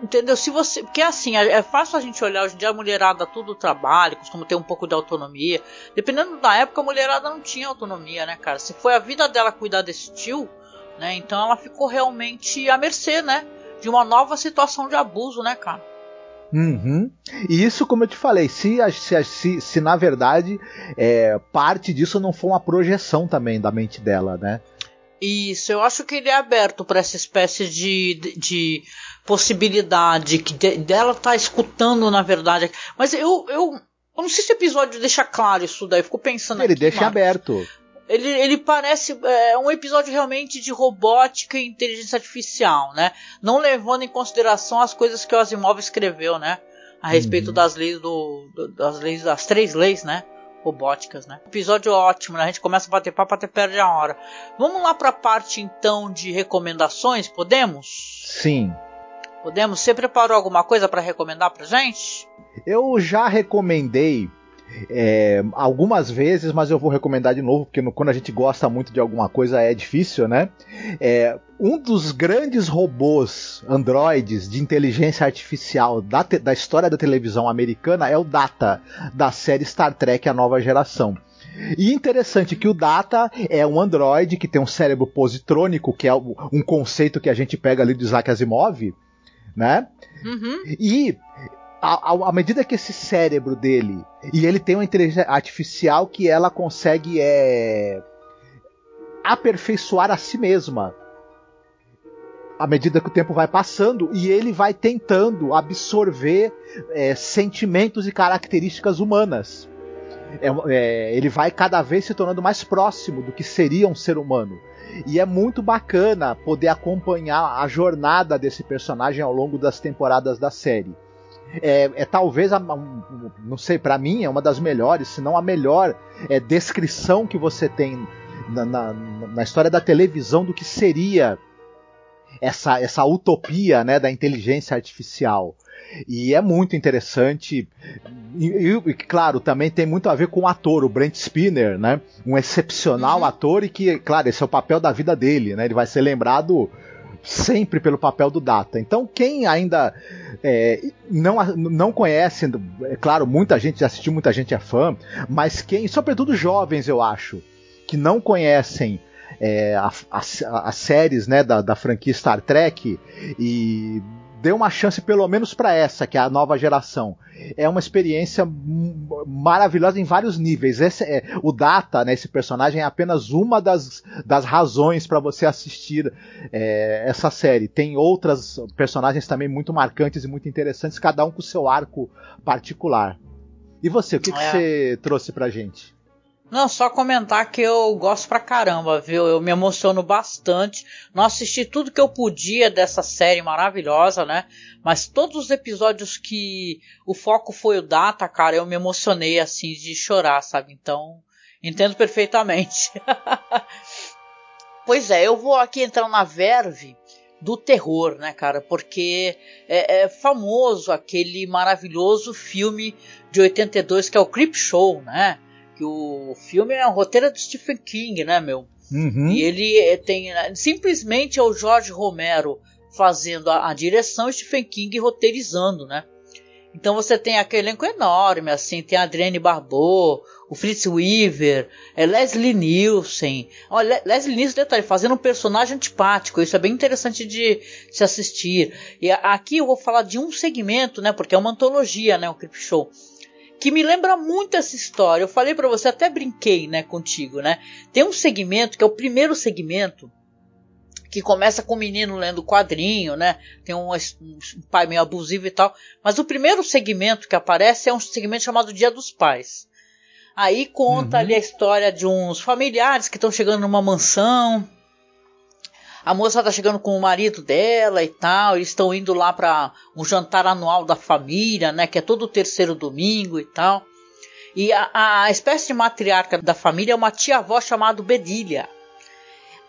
entendeu? Se você. Porque assim, é, é fácil a gente olhar hoje em dia a mulherada tudo trabalha, costuma ter um pouco de autonomia. Dependendo da época, a mulherada não tinha autonomia, né, cara? Se foi a vida dela cuidar desse tio, né? Então ela ficou realmente à mercê, né? De uma nova situação de abuso, né, cara? Uhum. E isso, como eu te falei, se, se, se, se na verdade é, parte disso não for uma projeção também da mente dela, né? Isso, eu acho que ele é aberto para essa espécie de, de, de possibilidade que de, dela tá escutando, na verdade. Mas eu, eu, eu não sei se o episódio deixa claro isso daí, eu fico pensando Ele aqui, deixa Marcos. aberto. Ele, ele parece é, um episódio realmente de robótica e inteligência artificial, né? Não levando em consideração as coisas que o Asimov escreveu, né? A respeito uhum. das leis do, do, das leis das três leis, né? Robóticas, né? Episódio ótimo, né? A gente começa a bater papo até perde a hora. Vamos lá para a parte então de recomendações, podemos? Sim. Podemos? Você preparou alguma coisa para recomendar pra gente? Eu já recomendei é, algumas vezes, mas eu vou recomendar de novo, porque no, quando a gente gosta muito de alguma coisa é difícil, né? É, um dos grandes robôs androides de inteligência artificial da, te, da história da televisão americana é o Data, da série Star Trek A Nova Geração. E interessante que o Data é um androide que tem um cérebro positrônico, que é um conceito que a gente pega ali do Isaac Asimov, né? Uhum. E à medida que esse cérebro dele e ele tem uma inteligência artificial que ela consegue é, aperfeiçoar a si mesma à medida que o tempo vai passando e ele vai tentando absorver é, sentimentos e características humanas. É, é, ele vai cada vez se tornando mais próximo do que seria um ser humano. E é muito bacana poder acompanhar a jornada desse personagem ao longo das temporadas da série é, é talvez, a, não sei, para mim é uma das melhores, se não a melhor é, descrição que você tem na, na, na, história da televisão do que seria essa, essa utopia né, da inteligência artificial. E é muito interessante. E, e, claro, também tem muito a ver com o ator, o Brent Spinner, né? Um excepcional uhum. ator e que, claro, esse é o papel da vida dele, né? Ele vai ser lembrado sempre pelo papel do Data. Então, quem ainda é, não, não conhece, é claro, muita gente já assistiu, muita gente é fã, mas quem, sobretudo jovens, eu acho, que não conhecem é, as séries né, da, da franquia Star Trek e dê uma chance pelo menos para essa, que é a nova geração. É uma experiência maravilhosa em vários níveis. Esse é, o Data, né, esse personagem, é apenas uma das, das razões para você assistir é, essa série. Tem outras personagens também muito marcantes e muito interessantes, cada um com seu arco particular. E você, o que, que é. você trouxe pra gente? Não, só comentar que eu gosto pra caramba, viu? Eu me emociono bastante. Não assisti tudo que eu podia dessa série maravilhosa, né? Mas todos os episódios que o foco foi o Data, cara, eu me emocionei assim de chorar, sabe? Então, entendo perfeitamente. pois é, eu vou aqui entrar na verve do terror, né, cara? Porque é, é, famoso aquele maravilhoso filme de 82 que é o Creep Show, né? Que o filme é um roteiro de Stephen King, né, meu? Uhum. E ele eh, tem né, simplesmente é o Jorge Romero fazendo a, a direção e Stephen King roteirizando, né? Então você tem aquele elenco enorme, assim, tem a Adrienne Barbeau, o Fritz Weaver, é Leslie Nielsen. Olha, Leslie Nielsen, detalhe, fazendo um personagem antipático, isso é bem interessante de se assistir. E aqui eu vou falar de um segmento, né, porque é uma antologia, né, o Crip Show que me lembra muito essa história. Eu falei para você, até brinquei, né, contigo, né? Tem um segmento que é o primeiro segmento que começa com o menino lendo quadrinho, né? Tem um, um, pai meio abusivo e tal. Mas o primeiro segmento que aparece é um segmento chamado Dia dos Pais. Aí conta uhum. ali a história de uns familiares que estão chegando numa mansão a moça tá chegando com o marido dela e tal, eles estão indo lá para um jantar anual da família, né, que é todo o terceiro domingo e tal. E a, a espécie de matriarca da família é uma tia-avó chamada Bedilha.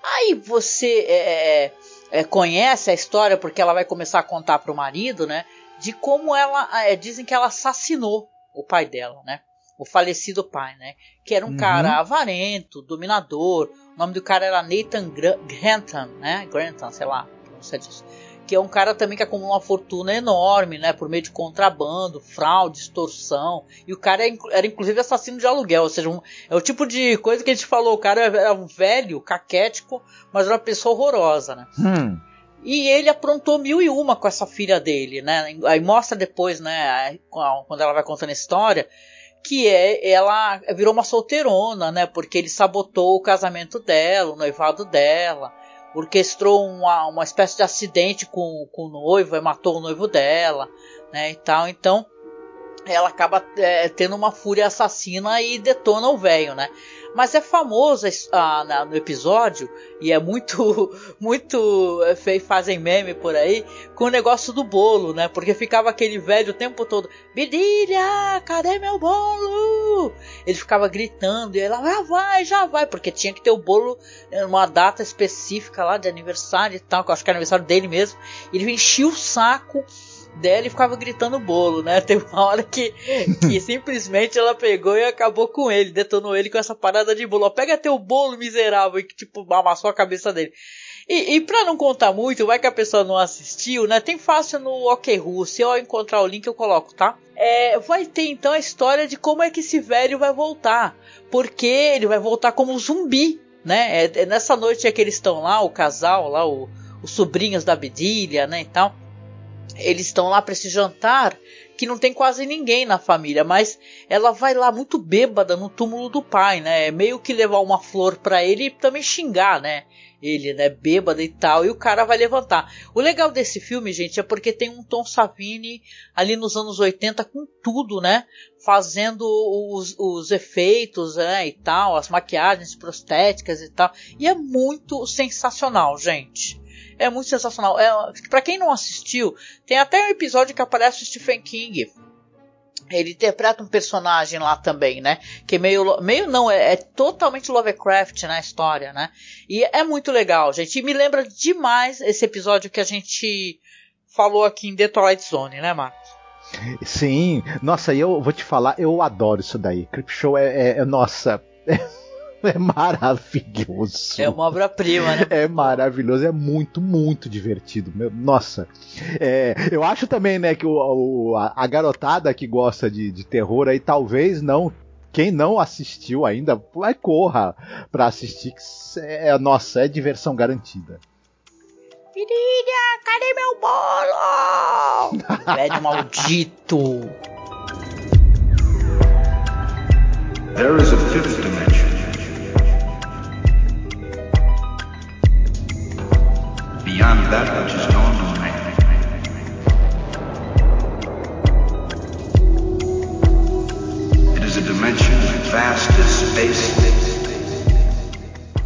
Aí você é, é, é, conhece a história porque ela vai começar a contar pro marido, né, de como ela, é, dizem que ela assassinou o pai dela, né o falecido pai, né? Que era um uhum. cara avarento, dominador. O nome do cara era Nathan Grantham, né? Grantham, sei lá, sei disso. Que é um cara também que acumula uma fortuna enorme, né? Por meio de contrabando, fraude, extorsão. E o cara é era inclusive assassino de aluguel. Ou seja, um, é o tipo de coisa que a gente falou. O cara era um velho, caquético, mas era uma pessoa horrorosa, né? Hum. E ele aprontou mil e uma com essa filha dele, né? Aí mostra depois, né? Quando ela vai contando a história, que é ela virou uma solteirona, né? Porque ele sabotou o casamento dela, o noivado dela, orquestrou uma, uma espécie de acidente com, com o noivo e matou o noivo dela, né? E tal. Então ela acaba é, tendo uma fúria assassina e detona o velho, né? Mas é famoso ah, na, no episódio, e é muito, muito. É, fazem meme por aí, com o negócio do bolo, né? Porque ficava aquele velho o tempo todo: Bidilha, cadê meu bolo? Ele ficava gritando, e ela, já vai, já vai, porque tinha que ter o bolo numa data específica lá de aniversário e tal, que eu acho que é aniversário dele mesmo. Ele enchia o saco dela e ficava gritando bolo, né? Teve uma hora que, que simplesmente ela pegou e acabou com ele, detonou ele com essa parada de bolo. Ó, pega teu bolo miserável e que tipo amassou a cabeça dele. E, e para não contar muito, vai que a pessoa não assistiu, né? Tem fácil no OK Ru. Se eu encontrar o link, eu coloco, tá? É, vai ter então a história de como é que esse velho vai voltar. Porque ele vai voltar como zumbi, né? É, é nessa noite é que eles estão lá, o casal, lá, o, os sobrinhos da Bedilha, né? E tal. Eles estão lá para esse jantar que não tem quase ninguém na família, mas ela vai lá muito bêbada no túmulo do pai, né? Meio que levar uma flor para ele e também xingar, né? Ele, né, bêbada e tal, e o cara vai levantar. O legal desse filme, gente, é porque tem um Tom Savini ali nos anos 80 com tudo, né? Fazendo os, os efeitos, né, e tal, as maquiagens prostéticas e tal. E é muito sensacional, gente é muito sensacional. É, para quem não assistiu, tem até um episódio que aparece o Stephen King. Ele interpreta um personagem lá também, né? Que é meio. Meio não, é, é totalmente Lovecraft na história, né? E é muito legal, gente. E me lembra demais esse episódio que a gente falou aqui em Detroit Zone, né, Marcos? Sim, nossa, eu vou te falar, eu adoro isso daí. Creep Show é, é, é nossa. É maravilhoso. É uma obra-prima, né? É maravilhoso, é muito, muito divertido. Nossa. É, eu acho também, né, que o, o, a garotada que gosta de, de terror aí talvez não quem não assistiu ainda, vai corra para assistir, que é, nossa, é diversão garantida. Filhinha, cadê meu bolo? Velho maldito. There is a fifth beyond that which is known to man. It is a dimension vast as space.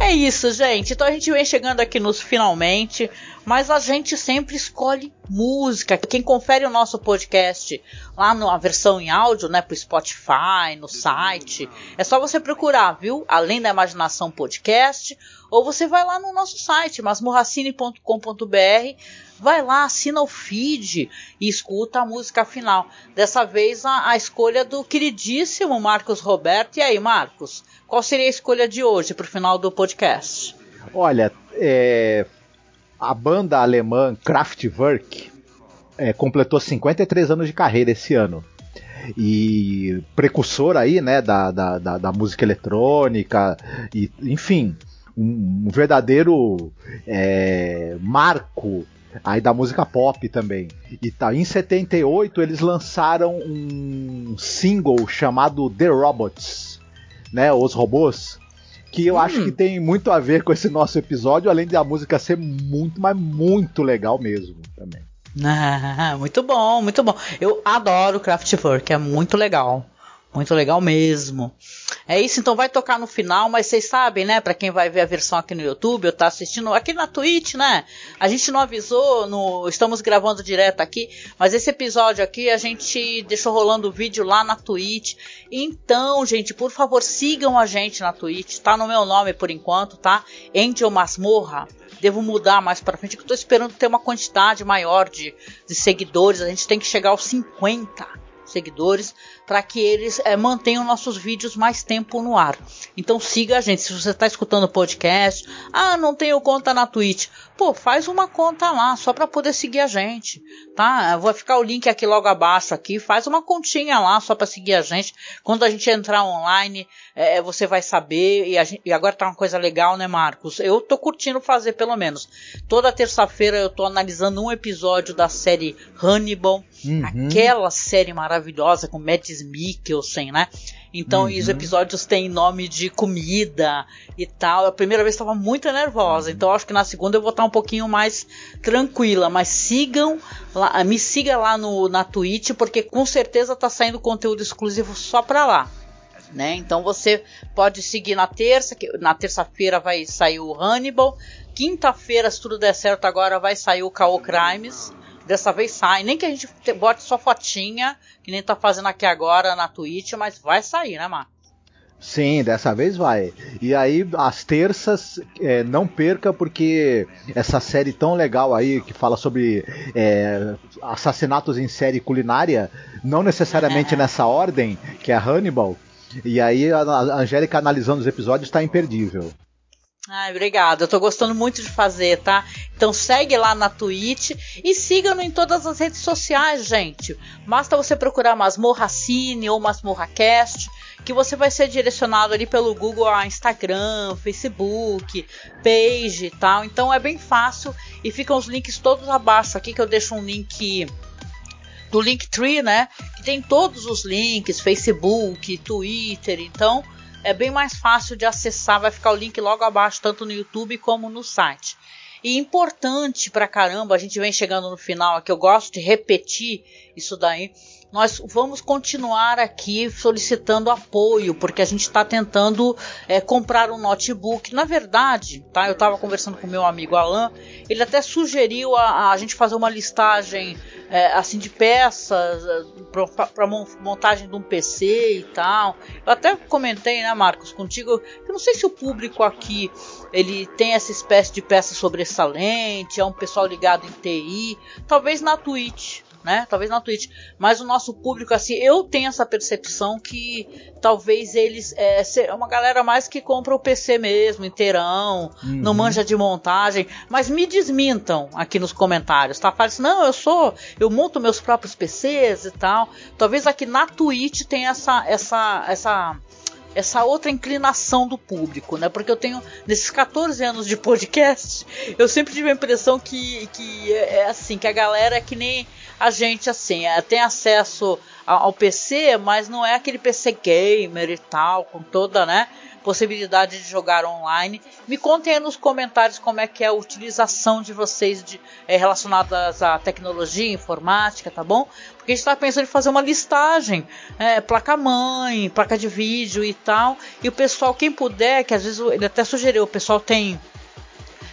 É isso, gente. Então a gente vem chegando aqui nos finalmente, mas a gente sempre escolhe música. Quem confere o nosso podcast lá na versão em áudio, né, pro Spotify, no site, é só você procurar, viu? Além da Imaginação Podcast ou você vai lá no nosso site, masmorracine.com.br, vai lá, assina o feed e escuta a música final. Dessa vez a, a escolha do queridíssimo Marcos Roberto. E aí, Marcos, qual seria a escolha de hoje para o final do podcast? Olha, é, a banda alemã Kraftwerk é, completou 53 anos de carreira esse ano e precursor aí, né, da, da, da, da música eletrônica, e, enfim, um, verdadeiro é, marco aí da música pop também. E tá, em 78 eles lançaram um single chamado The Robots, né, os robôs, que eu hum. acho que tem muito a ver com esse nosso episódio, além de a música ser muito, mas muito legal mesmo também. Ah, muito bom, muito bom. Eu adoro Kraftwerk, é muito legal. Muito legal mesmo. É isso, então vai tocar no final, mas vocês sabem, né? Para quem vai ver a versão aqui no YouTube, ou tá assistindo aqui na Twitch, né? A gente não avisou, no, estamos gravando direto aqui, mas esse episódio aqui a gente deixou rolando o vídeo lá na Twitch. Então, gente, por favor, sigam a gente na Twitch. Tá no meu nome por enquanto, tá? Angel Masmorra devo mudar mais para frente, que eu tô esperando ter uma quantidade maior de, de seguidores. A gente tem que chegar aos 50 seguidores para que eles é, mantenham nossos vídeos mais tempo no ar. Então siga a gente. Se você está escutando o podcast, ah, não tenho conta na Twitch, pô, faz uma conta lá só para poder seguir a gente, tá? Vou ficar o link aqui logo abaixo aqui. Faz uma continha lá só para seguir a gente. Quando a gente entrar online, é, você vai saber. E, gente, e, agora tá uma coisa legal, né, Marcos? Eu tô curtindo fazer pelo menos. Toda terça-feira eu tô analisando um episódio da série Hannibal, uhum. aquela série maravilhosa com Mads Mikkelsen, né? Então, uhum. os episódios têm nome de comida e tal. A primeira vez estava muito nervosa, então acho que na segunda eu vou estar um pouquinho mais tranquila. Mas sigam, lá, me siga lá no, na Twitch, porque com certeza tá saindo conteúdo exclusivo só para lá. Né? Então você pode seguir na terça, que na terça-feira vai sair o Hannibal. Quinta-feira, se tudo der certo, agora vai sair o K.O. Crimes. Dessa vez sai, nem que a gente bote só fotinha, que nem tá fazendo aqui agora na Twitch, mas vai sair, né, Marcos? Sim, dessa vez vai. E aí, às terças, é, não perca, porque essa série tão legal aí, que fala sobre é, assassinatos em série culinária, não necessariamente nessa ordem, que é Hannibal. E aí, a, a Angélica analisando os episódios está imperdível. Ai, obrigada. Eu tô gostando muito de fazer, tá? Então segue lá na Twitch e siga-no em todas as redes sociais, gente. Basta você procurar Masmorra Cine ou Masmorra Cast, que você vai ser direcionado ali pelo Google a Instagram, Facebook, Page e tal. Então é bem fácil e ficam os links todos abaixo aqui que eu deixo um link do Linktree, né? Que tem todos os links, Facebook, Twitter, então é bem mais fácil de acessar, vai ficar o link logo abaixo, tanto no YouTube como no site. E importante pra caramba, a gente vem chegando no final aqui, eu gosto de repetir isso daí nós vamos continuar aqui solicitando apoio, porque a gente está tentando é, comprar um notebook. Na verdade, tá? Eu estava conversando com meu amigo Alan, ele até sugeriu a, a gente fazer uma listagem é, assim de peças é, para montagem de um PC e tal. Eu até comentei, né, Marcos, contigo. Eu não sei se o público aqui ele tem essa espécie de peça sobressalente, é um pessoal ligado em TI, talvez na Twitch né? Talvez na Twitch. Mas o nosso público, assim, eu tenho essa percepção que talvez eles. É, é uma galera mais que compra o PC mesmo, inteirão, uhum. não manja de montagem. Mas me desmintam aqui nos comentários, tá? Fala assim, não, eu sou. Eu monto meus próprios PCs e tal. Talvez aqui na Twitch tenha essa. essa, essa essa outra inclinação do público, né? Porque eu tenho, nesses 14 anos de podcast, eu sempre tive a impressão que, que é, é assim, que a galera é que nem a gente assim é, tem acesso ao PC, mas não é aquele PC gamer e tal, com toda, né, possibilidade de jogar online. Me contem aí nos comentários como é que é a utilização de vocês de, é, relacionadas à tecnologia, informática, tá bom? Porque a gente está pensando em fazer uma listagem, é, placa mãe, placa de vídeo e tal. E o pessoal, quem puder, que às vezes ele até sugeriu, o pessoal tem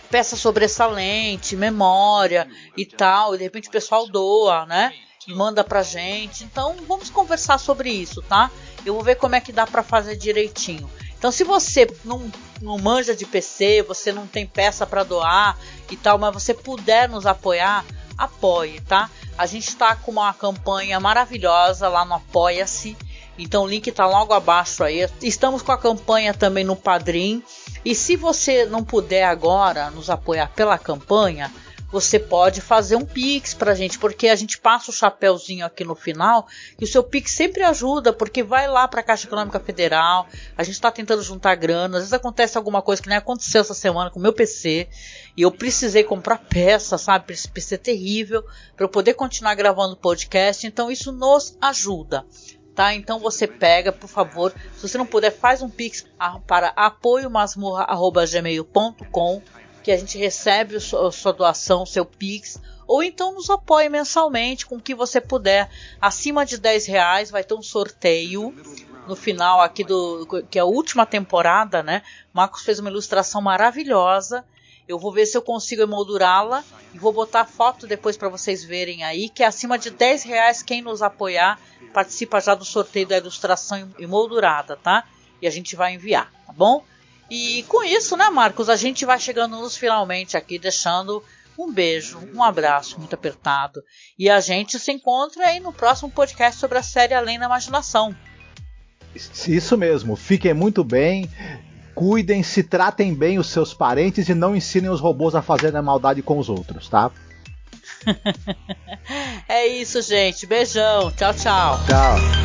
peça sobressalente, memória e tal, e de repente o pessoal doa, né? Manda pra gente. Então vamos conversar sobre isso, tá? Eu vou ver como é que dá para fazer direitinho. Então se você não, não manja de PC, você não tem peça para doar e tal, mas você puder nos apoiar, apoie, tá? A gente está com uma campanha maravilhosa lá no Apoia-se. Então o link está logo abaixo aí. Estamos com a campanha também no Padrim. E se você não puder agora nos apoiar pela campanha, você pode fazer um Pix pra gente, porque a gente passa o chapéuzinho aqui no final, e o seu Pix sempre ajuda, porque vai lá pra Caixa Econômica Federal, a gente tá tentando juntar grana, às vezes acontece alguma coisa que nem aconteceu essa semana com o meu PC, e eu precisei comprar peça, sabe, esse PC terrível, para eu poder continuar gravando podcast, então isso nos ajuda tá? Então você pega, por favor, se você não puder, faz um pix para apoiomasmorra@gmail.com que a gente recebe a sua doação, seu pix, ou então nos apoie mensalmente com o que você puder. Acima de 10 reais vai ter um sorteio no final aqui do que é a última temporada, né? Marcos fez uma ilustração maravilhosa eu vou ver se eu consigo emoldurá-la e vou botar foto depois para vocês verem aí, que é acima de 10 reais quem nos apoiar participa já do sorteio da ilustração emoldurada, tá? E a gente vai enviar, tá bom? E com isso, né, Marcos, a gente vai chegando nos finalmente aqui, deixando um beijo, um abraço muito apertado. E a gente se encontra aí no próximo podcast sobre a série Além da Imaginação. Isso mesmo, fiquem muito bem cuidem, se tratem bem os seus parentes e não ensinem os robôs a fazerem maldade com os outros, tá? é isso, gente. Beijão. Tchau, tchau. Tchau.